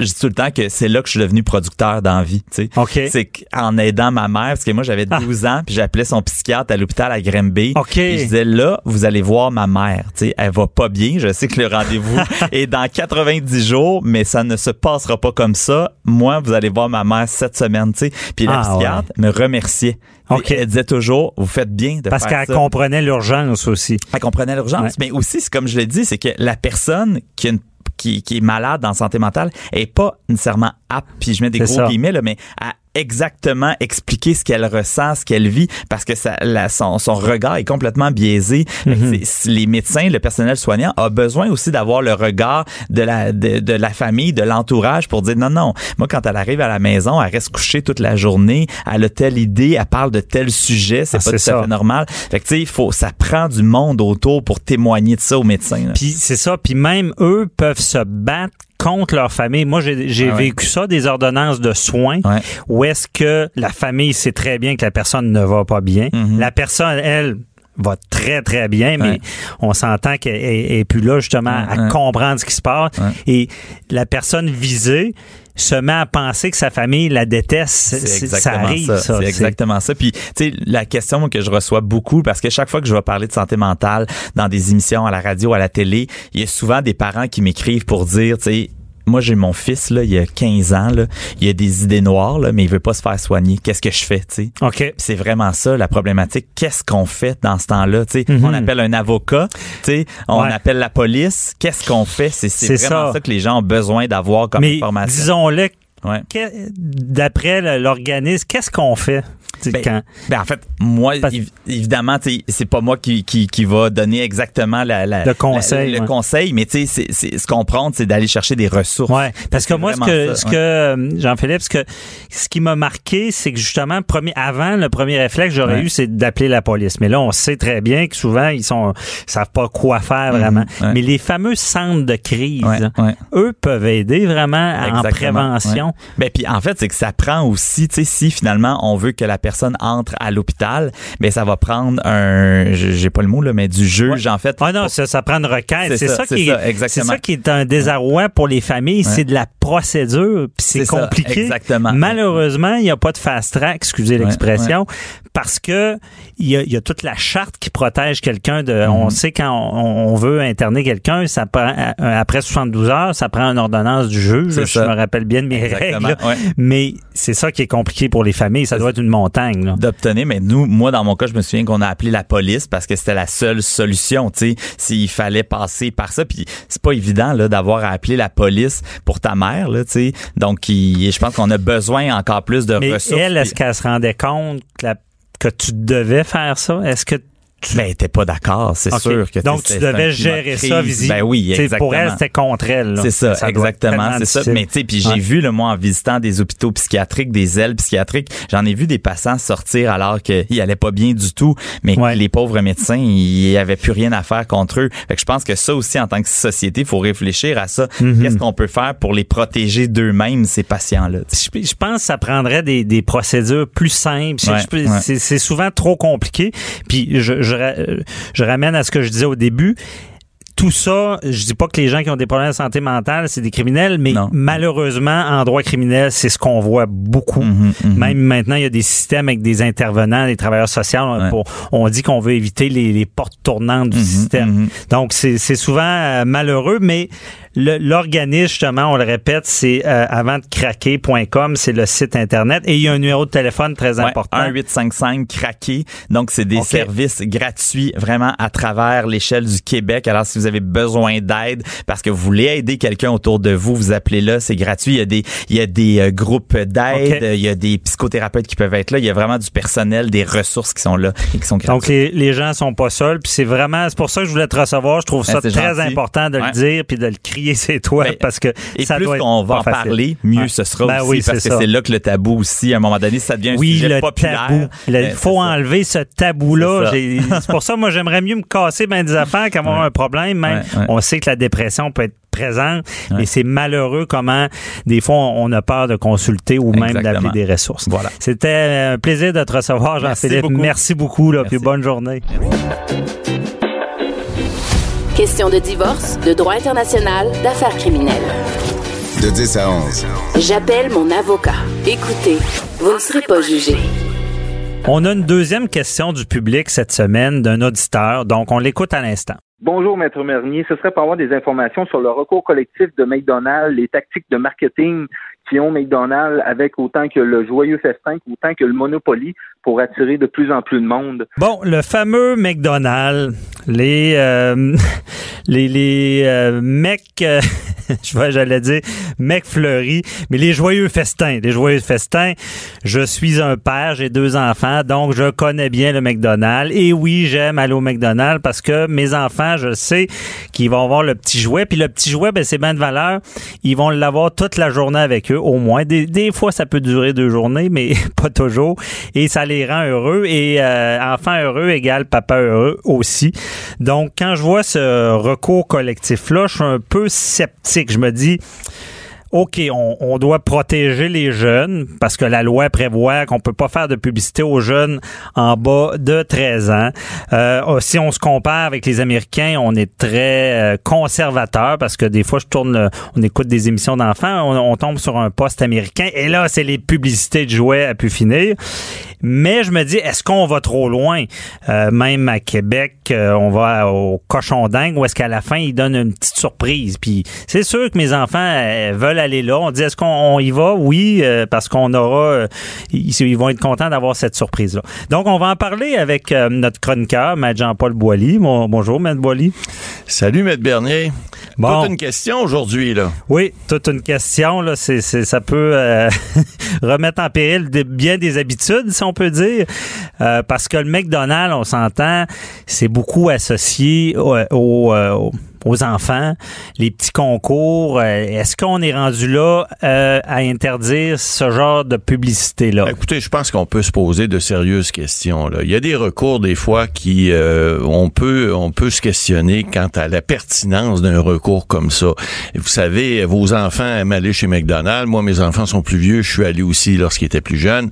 dis tout le temps que c'est là que je suis devenu producteur dans la vie, tu sais. OK. C'est qu'en aidant ma mère, parce que moi j'avais 12 ans, puis j'appelais son psychiatre à l'hôpital à Grimby. OK. Puis je disais là, vous allez voir ma mère, tu sais, elle va pas bien. Je sais que le rendez-vous est dans 90 jours, mais ça ne se passera pas comme ça. Moi, vous allez voir ma mère cette semaine, tu sais. Puis la Ah, psychiatre me remerciait. OK. Elle disait toujours, vous faites bien de Parce qu'elle comprenait l'urgence aussi. Elle comprenait l'urgence. Ouais. Mais aussi, c'est comme je l'ai dit, c'est que la personne qui a une qui, qui est malade en santé mentale est pas nécessairement apte, puis je mets des gros ça. guillemets, là, mais à exactement expliquer ce qu'elle ressent, ce qu'elle vit, parce que ça, la- son, son regard est complètement biaisé. C'est- c'est- les médecins, le personnel soignant a besoin aussi d'avoir le regard de la, de, de la famille, de l'entourage pour dire non, non. Moi, quand elle arrive à la maison, elle reste couchée toute la journée, elle a telle idée, elle parle de tel sujet, c'est Ah, pas tout à fait normal. Fait que tu sais, il faut, ça prend du monde autour pour témoigner de ça aux médecins. Puis c'est ça. Puis même eux peuvent se battre contre leur famille. Moi, j'ai Ah ouais. vécu ça, des ordonnances de soins, Ouais. où est-ce que la famille sait très bien que la personne ne va pas bien. Mhm. La personne, elle, va très, très bien, mais Ouais. on s'entend qu'elle est, est plus là, justement, à comprendre ce qui se passe. Et la personne visée se met à penser que sa famille la déteste. C'est exactement ça arrive, ça. ça. C'est exactement ça. Puis, tu sais, la question que je reçois beaucoup, parce que chaque fois que je vais parler de santé mentale dans des émissions à la radio, à la télé, il y a souvent des parents qui m'écrivent pour dire, tu sais, moi, j'ai mon fils, là, il y a 15 ans, là, il a des idées noires, là, mais il veut pas se faire soigner. Qu'est-ce que je fais, tu sais? OK. C'est vraiment ça la problématique. Qu'est-ce qu'on fait dans ce temps-là Tu sais, Mhm. On appelle un avocat, tu sais, on Ouais. appelle la police. Qu'est-ce qu'on fait? C'est vraiment ça. ça. que les gens ont besoin d'avoir comme Mais information. disons-le, Ouais. d'après l'organisme, qu'est-ce qu'on fait? Ben, quand... ben, en fait, moi, Parce- évidemment, c'est pas moi qui, qui, qui va donner exactement la, la- Le conseil, la- le ouais. conseil, mais tu sais, ce qu'on prend, c'est d'aller chercher des ressources. Ouais, parce que moi, ce vraiment que, ça, ce ouais. que euh, Jean-Philippe, ce que ce qui m'a marqué, c'est que justement, premier, avant, le premier réflexe que j'aurais Ouais. eu, c'est d'appeler la police. Mais là, on sait très bien que souvent, ils sont savent pas quoi faire vraiment. Mhm, ouais. Mais les fameux centres de crise, eux peuvent aider vraiment en prévention. Ben puis en fait c'est que ça prend aussi tu sais si finalement on veut que la personne entre à l'hôpital, ben ça va prendre un j'ai pas le mot là mais du juge en fait. Ah non, ça, ça prend une requête. C'est ça, ça, qui c'est ça qui est un désarroi pour les familles, c'est de la procédure, puis c'est ça, compliqué. exactement. Malheureusement, il n'y a pas de fast track, excusez l'expression, parce que il y a, y a toute la charte qui protège quelqu'un de. Mhm. On sait quand on, on veut interner quelqu'un, ça prend euh, après 72 heures, ça prend une ordonnance du juge. Je me rappelle bien de mes Exactement, règles. ouais. Mais c'est ça qui est compliqué pour les familles. Ça doit être une montagne. D'obtenir mais nous moi dans mon cas je me souviens qu'on a appelé la police parce que c'était la seule solution tu sais s'il fallait passer par ça puis c'est pas évident là d'avoir à appeler la police pour ta mère là tu sais donc il- je pense qu'on a besoin encore plus de Mais ressources elle, est-ce qu'elle se rendait compte que, la- que tu devais faire ça? Est-ce que ben t'es pas d'accord c'est OK. sûr que Donc, tu devais gérer ça visiblement. ben oui exactement Pour elle, c'était contre elle. C'est ça, exactement, c'est ça. Mais tu sais, puis j'ai Ouais. vu le moi en visitant des hôpitaux psychiatriques, des ailes psychiatriques, j'en ai vu des patients sortir alors qu'ils allaient pas bien du tout, mais Ouais. les pauvres médecins, il y avait plus rien à faire contre eux. Fait que je pense que ça aussi en tant que société, il faut réfléchir à ça. Mhm. Qu'est-ce qu'on peut faire pour les protéger d'eux-mêmes ces patients-là? Je, je pense que ça prendrait des, des procédures plus simples. Ouais. C'est c'est souvent trop compliqué. Puis je, je, euh, je ramène à ce que je disais au début. Tout ça, je dis pas que les gens qui ont des problèmes de santé mentale, c'est des criminels, mais Non. malheureusement, en droit criminel, c'est ce qu'on voit beaucoup. Mhm, mhm. Même maintenant, il y a des systèmes avec des intervenants, des travailleurs sociaux. Ouais. pour- on dit qu'on veut éviter les, les portes tournantes du Mhm, système. Donc, c'est souvent euh, malheureux, mais l'organisme, justement, on le répète, c'est euh, avantdecraquer.com, c'est le site Internet. Et il y a un numéro de téléphone très Ouais, important. 1-855 craqué. Donc, c'est des services gratuits vraiment à travers l'échelle du Québec. Alors, si vous avez besoin d'aide parce que vous voulez aider quelqu'un autour de vous, vous appelez là, c'est gratuit. Il y a des, il y a des euh, groupes d'aide, il y a des psychothérapeutes qui peuvent être là. Il y a vraiment du personnel, des ressources qui sont là et qui sont gratuites. Donc, les, les gens sont pas seuls. Puis c'est vraiment, c'est pour ça que je voulais te recevoir. Je trouve ça Ben, c'est très gentil. important de Ouais. le dire puis de le crier, c'est toi, Ben, parce que Et ça plus doit qu'on va en facile. parler, mieux ce sera Ben aussi oui, parce que c'est là que le tabou aussi, à un moment donné, ça devient un Oui, sujet le populaire. tabou. Le- Il faut c'est ça. enlever ce tabou-là. C'est pour ça, moi, j'aimerais mieux me casser bien des affaires qu'avoir Ouais. un problème. Même, Ouais, ouais. on sait que la dépression peut être présente, mais c'est malheureux comment, des fois, on a peur de consulter ou même d'appeler des ressources. Voilà. C'était un plaisir de te recevoir, Jean-Philippe. Merci beaucoup, là, Merci. puis bonne journée. Question de divorce, de droit international, d'affaires criminelles. De 10 à 11. J'appelle mon avocat. Écoutez, vous ne serez pas jugé. On a une deuxième question du public cette semaine d'un auditeur, donc on l'écoute à l'instant. Bonjour, Maître Mernier. Ce serait pour avoir des informations sur le recours collectif de McDonald's, les tactiques de marketing McDonald's avec autant que le joyeux festin, autant que le Monopoly pour attirer de plus en plus de monde. Bon, le fameux McDonald's, les euh, les les euh, mecs, euh, je vois, j'allais dire mecs fleuris, mais les joyeux festins, les joyeux festins. Je suis un père, j'ai deux enfants, donc je connais bien le McDonald's. Et oui, j'aime aller au McDonald's parce que mes enfants, je sais qu'ils vont avoir le petit jouet, puis le petit jouet, ben c'est bien de valeur. Ils vont l'avoir toute la journée avec eux, au moins. Des, fois, ça peut durer deux journées, mais pas toujours. Et ça les rend heureux. Et euh, enfant heureux égale papa heureux aussi. Donc, quand je vois ce recours collectif-là, je suis un peu sceptique. Je me dis, OK, on, on doit protéger les jeunes parce que la loi prévoit qu'on peut pas faire de publicité aux jeunes en bas de 13 ans. Euh, si on se compare avec les Américains, on est très euh, conservateur parce que des fois, je tourne, le- on écoute des émissions d'enfants, on, on tombe sur un poste américain et là, c'est les publicités de jouets à pu finir. Mais je me dis, est-ce qu'on va trop loin? Euh, même à Québec, euh, on va au cochon dingue ou est-ce qu'à la fin, ils donnent une petite surprise? Puis c'est sûr que mes enfants euh, veulent aller là. On dit, est-ce qu'on on y va? Oui, euh, parce qu'on aura... euh, ils, ils vont être contents d'avoir cette surprise-là. Donc, on va en parler avec euh, notre chroniqueur, Maître Jean-Paul Boilly. Bon- bonjour, Maître Boilly. Salut, Maître Bernier. Bon. Toute une question aujourd'hui, là. Oui, toute une question. Là, c'est, ça peut remettre en péril de- bien des habitudes, si on peut dire. Parce que le McDonald's, on s'entend, c'est beaucoup associé au- au, au- aux enfants, les petits concours. Euh, Est-ce qu'on est rendu là euh, à interdire ce genre de publicité-là? Écoutez, je pense qu'on peut se poser de sérieuses questions. Là. Il y a des recours des fois qui euh, on peut on peut se questionner quant à la pertinence d'un recours comme ça. Vous savez, vos enfants aiment aller chez McDonald's. Moi, mes enfants sont plus vieux. Je suis allé aussi lorsqu'ils étaient plus jeunes.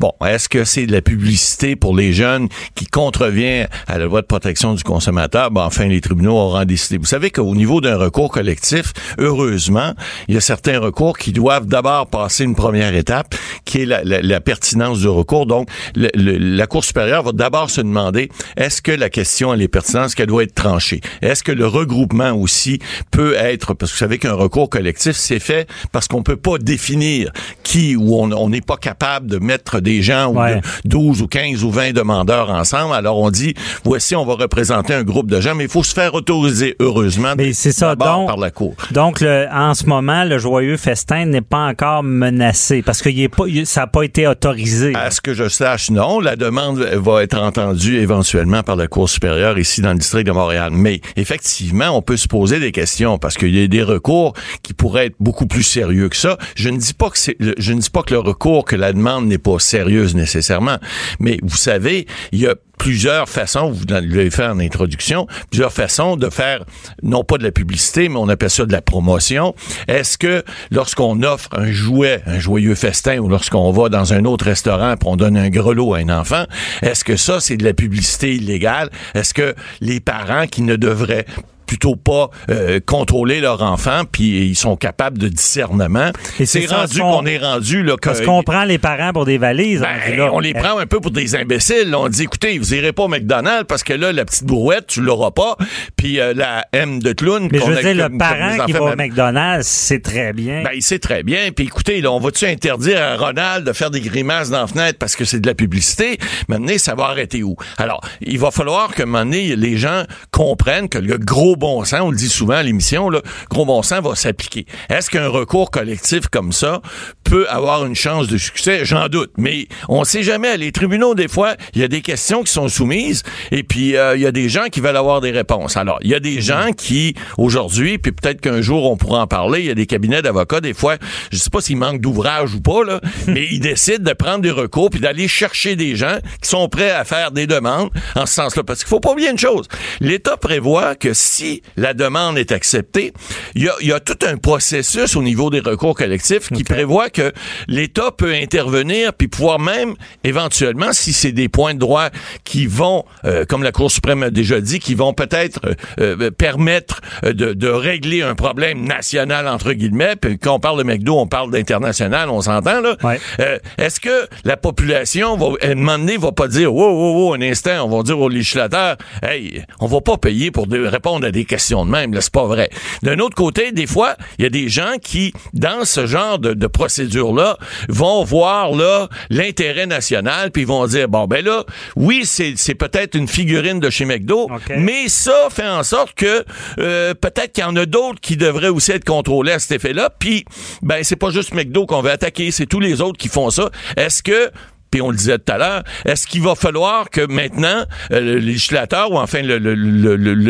Bon, est-ce que c'est de la publicité pour les jeunes qui contrevient à la loi de protection du consommateur? Ben, enfin, les tribunaux auront décidé. Vous savez qu'au niveau d'un recours collectif, heureusement, il y a certains recours qui doivent d'abord passer une première étape, qui est la, la- la pertinence du recours. Donc, le- le- la Cour supérieure va d'abord se demander est-ce que la question elle est pertinente, est-ce qu'elle doit être tranchée? Est-ce que le regroupement aussi peut être parce que vous savez qu'un recours collectif c'est fait parce qu'on peut pas définir qui ou on n'est pas capable de mettre des gens ou Ouais. de 12 ou 15 ou 20 demandeurs ensemble. Alors on dit voici on va représenter un groupe de gens mais il faut se faire autoriser heureusement Mais c'est ça, donc- par la Cour. Donc, le, en ce moment, le joyeux festin n'est pas encore menacé parce que il est pas, ça n'a pas été autorisé. À ce que je sache, non. La demande va être entendue éventuellement par la Cour supérieure ici dans le district de Montréal. Mais effectivement, on peut se poser des questions parce qu'il y a des recours qui pourraient être beaucoup plus sérieux que ça. Je ne dis pas que c'est, je ne dis pas que le recours, que la demande n'est pas sérieuse nécessairement. Mais vous savez, il y a plusieurs façons, vous l'avez fait en introduction, plusieurs façons de faire, non pas de la publicité, mais on appelle ça de la promotion. Est-ce que lorsqu'on offre un jouet, un joyeux festin, ou lorsqu'on va dans un autre restaurant et on donne un grelot à un enfant, est-ce que ça, c'est de la publicité illégale? Est-ce que les parents qui ne devraient plutôt pas euh, contrôler leur enfant, puis ils sont capables de discernement. Et c'est rendu qu'on- est rendu là Parce qu'on prend les parents pour des valises. ben, là. on les prend un peu pour des imbéciles. On dit, écoutez, vous irez pas au McDonald's parce que là, la petite brouette, tu l'auras pas. Puis euh, la M de clown. Mais je veux a- dire, le parent qui va au McDonald's, c'est très bien. ben, il sait très bien. Puis écoutez, là, on va-tu interdire à Ronald de faire des grimaces dans la fenêtre parce que c'est de la publicité? Maintenant, ça va arrêter où? Alors, il va falloir que, donné, les gens comprennent que le gros bon sens, on le dit souvent à l'émission, le gros bon sens va s'appliquer. Est-ce qu'un recours collectif comme ça peut avoir une chance de succès? J'en doute. Mais on sait jamais. Les tribunaux, des fois, il y a des questions qui sont soumises et puis euh, il y a des gens qui veulent avoir des réponses. Alors, il y a des gens qui, aujourd'hui, puis peut-être qu'un jour on pourra en parler, il y a des cabinets d'avocats, des fois, je sais pas s'ils manquent d'ouvrage ou pas, là, mais ils décident de prendre des recours puis d'aller chercher des gens qui sont prêts à faire des demandes en ce sens-là. Parce qu'il faut pas oublier une chose. L'État prévoit que si la demande est acceptée, il y a, y a tout un processus au niveau des recours collectifs qui prévoit que l'État peut intervenir puis pouvoir même, éventuellement, si c'est des points de droit qui vont, euh, comme la Cour suprême a déjà dit, qui vont peut-être euh, euh, permettre euh, de, de régler un problème national, entre guillemets, puis quand on parle de McDo, on parle d'international, on s'entend, là. Ouais. Euh, Est-ce que la population, va, à un moment donné, va pas dire, wow, wow, wow, un instant, on va dire aux législateurs, hey, on va pas payer pour de- répondre à des questions de même, c'est pas vrai. D'un autre côté, des fois, il y a des gens qui, dans ce genre de, de procédure-là, vont voir, là, l'intérêt national, puis ils vont dire, bon, ben là, oui, c'est c'est peut-être une figurine de chez McDo, mais ça fait en sorte que euh, peut-être qu'il y en a d'autres qui devraient aussi être contrôlés à cet effet-là. Puis, ben, c'est pas juste McDo qu'on veut attaquer, c'est tous les autres qui font ça. Est-ce que puis on le disait tout à l'heure, est-ce qu'il va falloir que maintenant euh, le législateur ou enfin le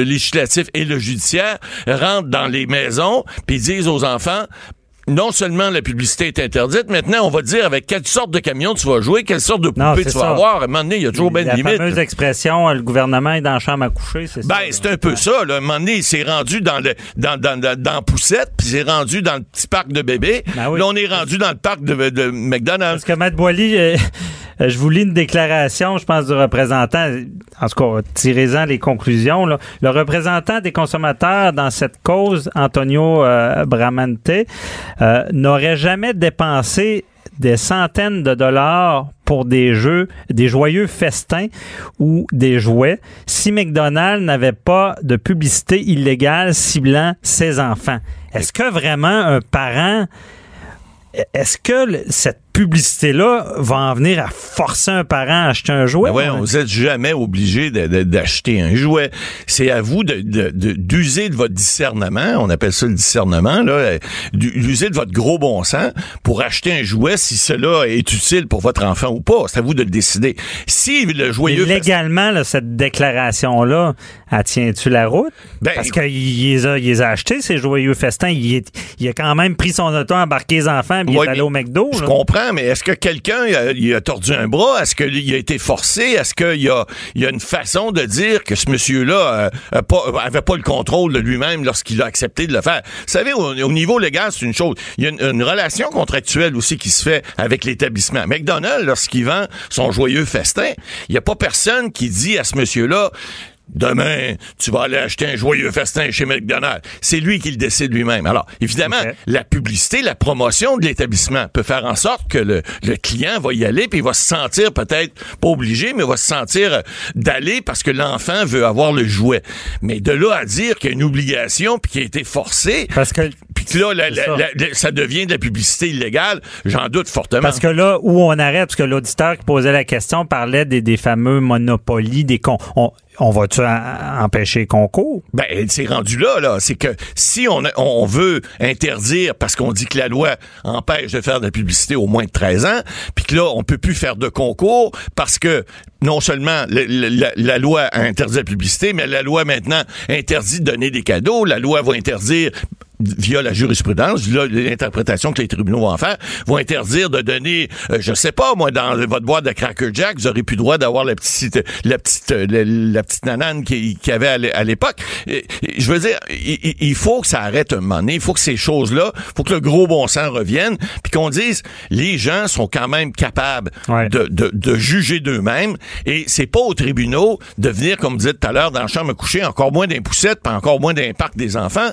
législatif et le judiciaire rentrent dans les maisons puis disent aux enfants non seulement la publicité est interdite, maintenant on va dire avec quelle sorte de camion tu vas jouer, quelle sorte de poupée tu vas avoir. À un moment donné, il y a toujours bien la de limites. fameuse expression, euh, le gouvernement est dans la chambre à coucher, c'est ça. Ben, c'est un peu ça. Là. À un moment donné, c'est rendu dans le dans, dans, dans, dans Poussette, puis c'est rendu dans le petit parc de bébés. Ben oui. Là, on est rendu dans le parc de, de McDonald's. Parce que Matt Boily, euh, euh, je vous lis une déclaration, je pense, du représentant. En tout cas, tirez-en les conclusions. là. Le représentant des consommateurs dans cette cause, Antonio euh, Bramante, euh, n'aurait jamais dépensé des centaines de dollars pour des jeux, des joyeux festins ou des jouets si McDonald's n'avait pas de publicité illégale ciblant ses enfants. Est-ce que vraiment un parent est-ce que cette publicité-là va en venir à forcer un parent à acheter un jouet. Ben ouais, vous êtes jamais obligé d'acheter un jouet. C'est à vous de- de- de- d'user de, votre discernement, on appelle ça le discernement, là, euh, d'user de votre gros bon sens pour acheter un jouet si cela est utile pour votre enfant ou pas. C'est à vous de le décider. Si le Mais joyeux légalement, là, cette déclaration-là, elle tient-tu la route? Ben, Parce qu'il les a, il a achetés, ces joyeux festins. Il, est- il a quand même pris son auto, embarqué les enfants, puis il est allé mais au McDo. Je là. comprends, mais est-ce que quelqu'un il a, tordu un bras? Est-ce qu'il a été forcé? Est-ce qu'il y a, une façon de dire que ce monsieur-là euh, a pas, le contrôle de lui-même lorsqu'il a accepté de le faire? Vous savez, au, au niveau légal, c'est une chose. Il y a une, une relation contractuelle aussi qui se fait avec l'établissement. McDonald's, lorsqu'il vend son joyeux festin, il n'y a pas personne qui dit à ce monsieur-là Demain, tu vas aller acheter un joyeux festin chez McDonald's. C'est lui qui le décide lui-même. Alors, évidemment, la publicité, la promotion de l'établissement peut faire en sorte que le, le client va y aller puis il va se sentir peut-être pas obligé, mais va se sentir euh, d'aller parce que l'enfant veut avoir le jouet. Mais de là à dire qu'il y a une obligation puis qu'il a été forcé, Parce que puis que là, la- C'est la- ça. la- la- ça devient de la publicité illégale, j'en doute fortement. Parce que là où on arrête, parce que l'auditeur qui posait la question parlait des, des fameux monopolies, des con. On, on va-tu empêcher les concours? Ben, c'est rendu là, là. C'est que si on, veut interdire, parce qu'on dit que la loi empêche de faire de la publicité au moins de 13 ans, puis que là, on peut plus faire de concours parce que non seulement le- le- la, la loi a interdit la publicité, mais la loi maintenant interdit de donner des cadeaux. La loi va interdire via la jurisprudence, via l'interprétation que les tribunaux vont en faire, vont interdire de donner, euh, je sais pas, moi, dans votre boîte de Cracker Jack, vous aurez plus droit d'avoir la petite, la petite, euh, la, la petite nanane qui, qui avait à l'é- à l'époque. Je veux dire, il, faut que ça arrête un moment donné. Il faut que ces choses-là, il faut que le gros bon sens revienne, puis qu'on dise, les gens sont quand même capables Ouais. de, de, de juger d'eux-mêmes, et c'est pas aux tribunaux de venir, comme vous dites tout à l'heure, dans la chambre à coucher, encore moins d'un poussette, puis encore moins d'un parc des enfants.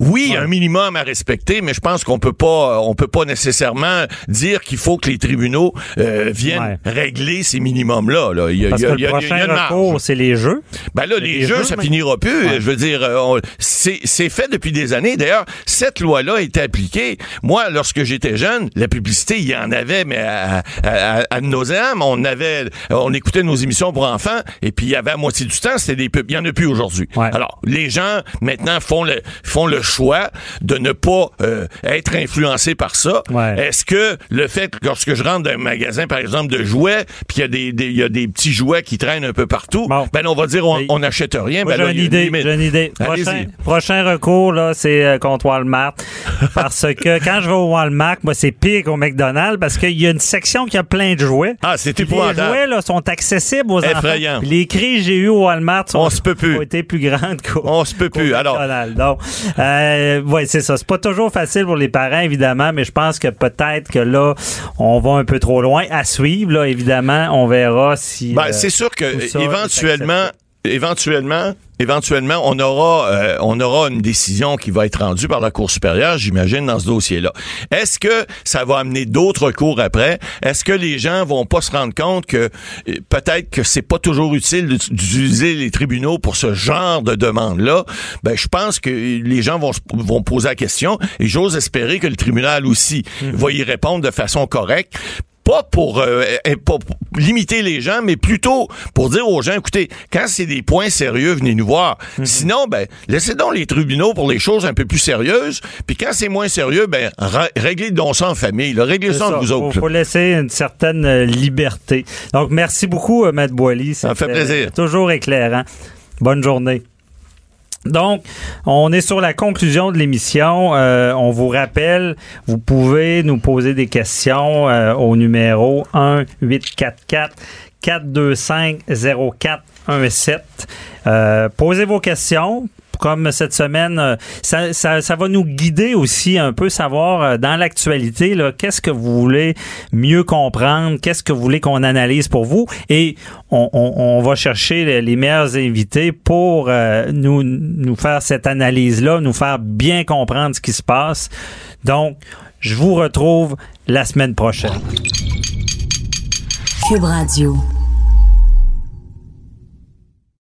Oui, il y a un minimum à respecter, mais je pense qu'on peut pas, on peut pas nécessairement dire qu'il faut que les tribunaux euh, viennent régler ces minimums-là. Là. Il y a, Parce il y a- que il y a- le il y a prochain une recours, c'est les jeux. Ben là, les les jeux, jeux, ça mais- finira plus. Ouais. Je veux dire, euh, c'est c'est fait depuis des années. D'ailleurs, cette loi-là a été appliquée. Moi, lorsque j'étais jeune, la publicité, il y en avait, mais à, à, à, à nauséam. On avait, on écoutait nos émissions pour enfants, et puis il y avait à moitié du temps, c'était des pubs. Il y en a plus aujourd'hui. Ouais. Alors, les gens maintenant font le font le choix de ne pas euh, être influencés par ça. Ouais. Est-ce que le fait que lorsque je rentre dans un magasin, par exemple, de jouets, puis il y a des, des- il y a des petits jouets qui traînent un peu partout, Bon. ben on va dire on n'achète rien. Moi, ben j'ai une idée. J'ai une idée. Prochain, prochain recours, là, c'est euh, contre Walmart. parce que quand je vais au Walmart, moi, c'est pire qu'au McDonald's parce qu'il y a une section qui a plein de jouets. Ah, c'est Puis Les épouvantable. jouets, là, sont accessibles aux Effrayant. enfants. Les cris que j'ai eu au Walmart sont, On se peut plus. ont été plus grandes qu'au On se peut plus. Alors, McDonald's. Donc, euh, ouais, c'est ça. C'est pas toujours facile pour les parents, évidemment, mais je pense que peut-être que là, on va un peu trop loin. À suivre, là, évidemment, on verra si. Ben, euh, c'est sûr que éventuellement. Éventuellement, éventuellement, on aura, euh, on aura une décision qui va être rendue par la Cour supérieure, j'imagine, dans ce dossier-là. Est-ce que ça va amener d'autres recours après? Est-ce que les gens vont pas se rendre compte que euh, peut-être que c'est pas toujours utile d'ut- d'utiliser les tribunaux pour ce genre de demande-là? Ben, je pense que les gens vont vont poser la question et j'ose espérer que le tribunal aussi va y répondre de façon correcte pas pour, euh, eh, pas pour limiter les gens, mais plutôt pour dire aux gens, écoutez, quand c'est des points sérieux, venez nous voir. Sinon, ben, laissez donc les tribunaux pour les choses un peu plus sérieuses. Puis quand c'est moins sérieux, ben, réglez donc ça en famille. là. Réglez ça entre vous autres. faut laisser une certaine euh, liberté. Donc, merci beaucoup, euh, Maître Boily. Ça fait plaisir. Toujours éclairant. Bonne journée. Donc, on est sur la conclusion de l'émission. Euh, on vous rappelle, vous pouvez nous poser des questions euh, au numéro 1 844 425 0417. Euh, posez vos questions. Comme cette semaine, euh, ça, va nous guider aussi un peu, savoir euh, dans l'actualité, qu'est-ce que vous voulez mieux comprendre, qu'est-ce que vous voulez qu'on analyse pour vous. Et on, va chercher les, meilleurs invités pour euh, nous, nous faire cette analyse-là, nous faire bien comprendre ce qui se passe. Donc, je vous retrouve la semaine prochaine. Cube Radio.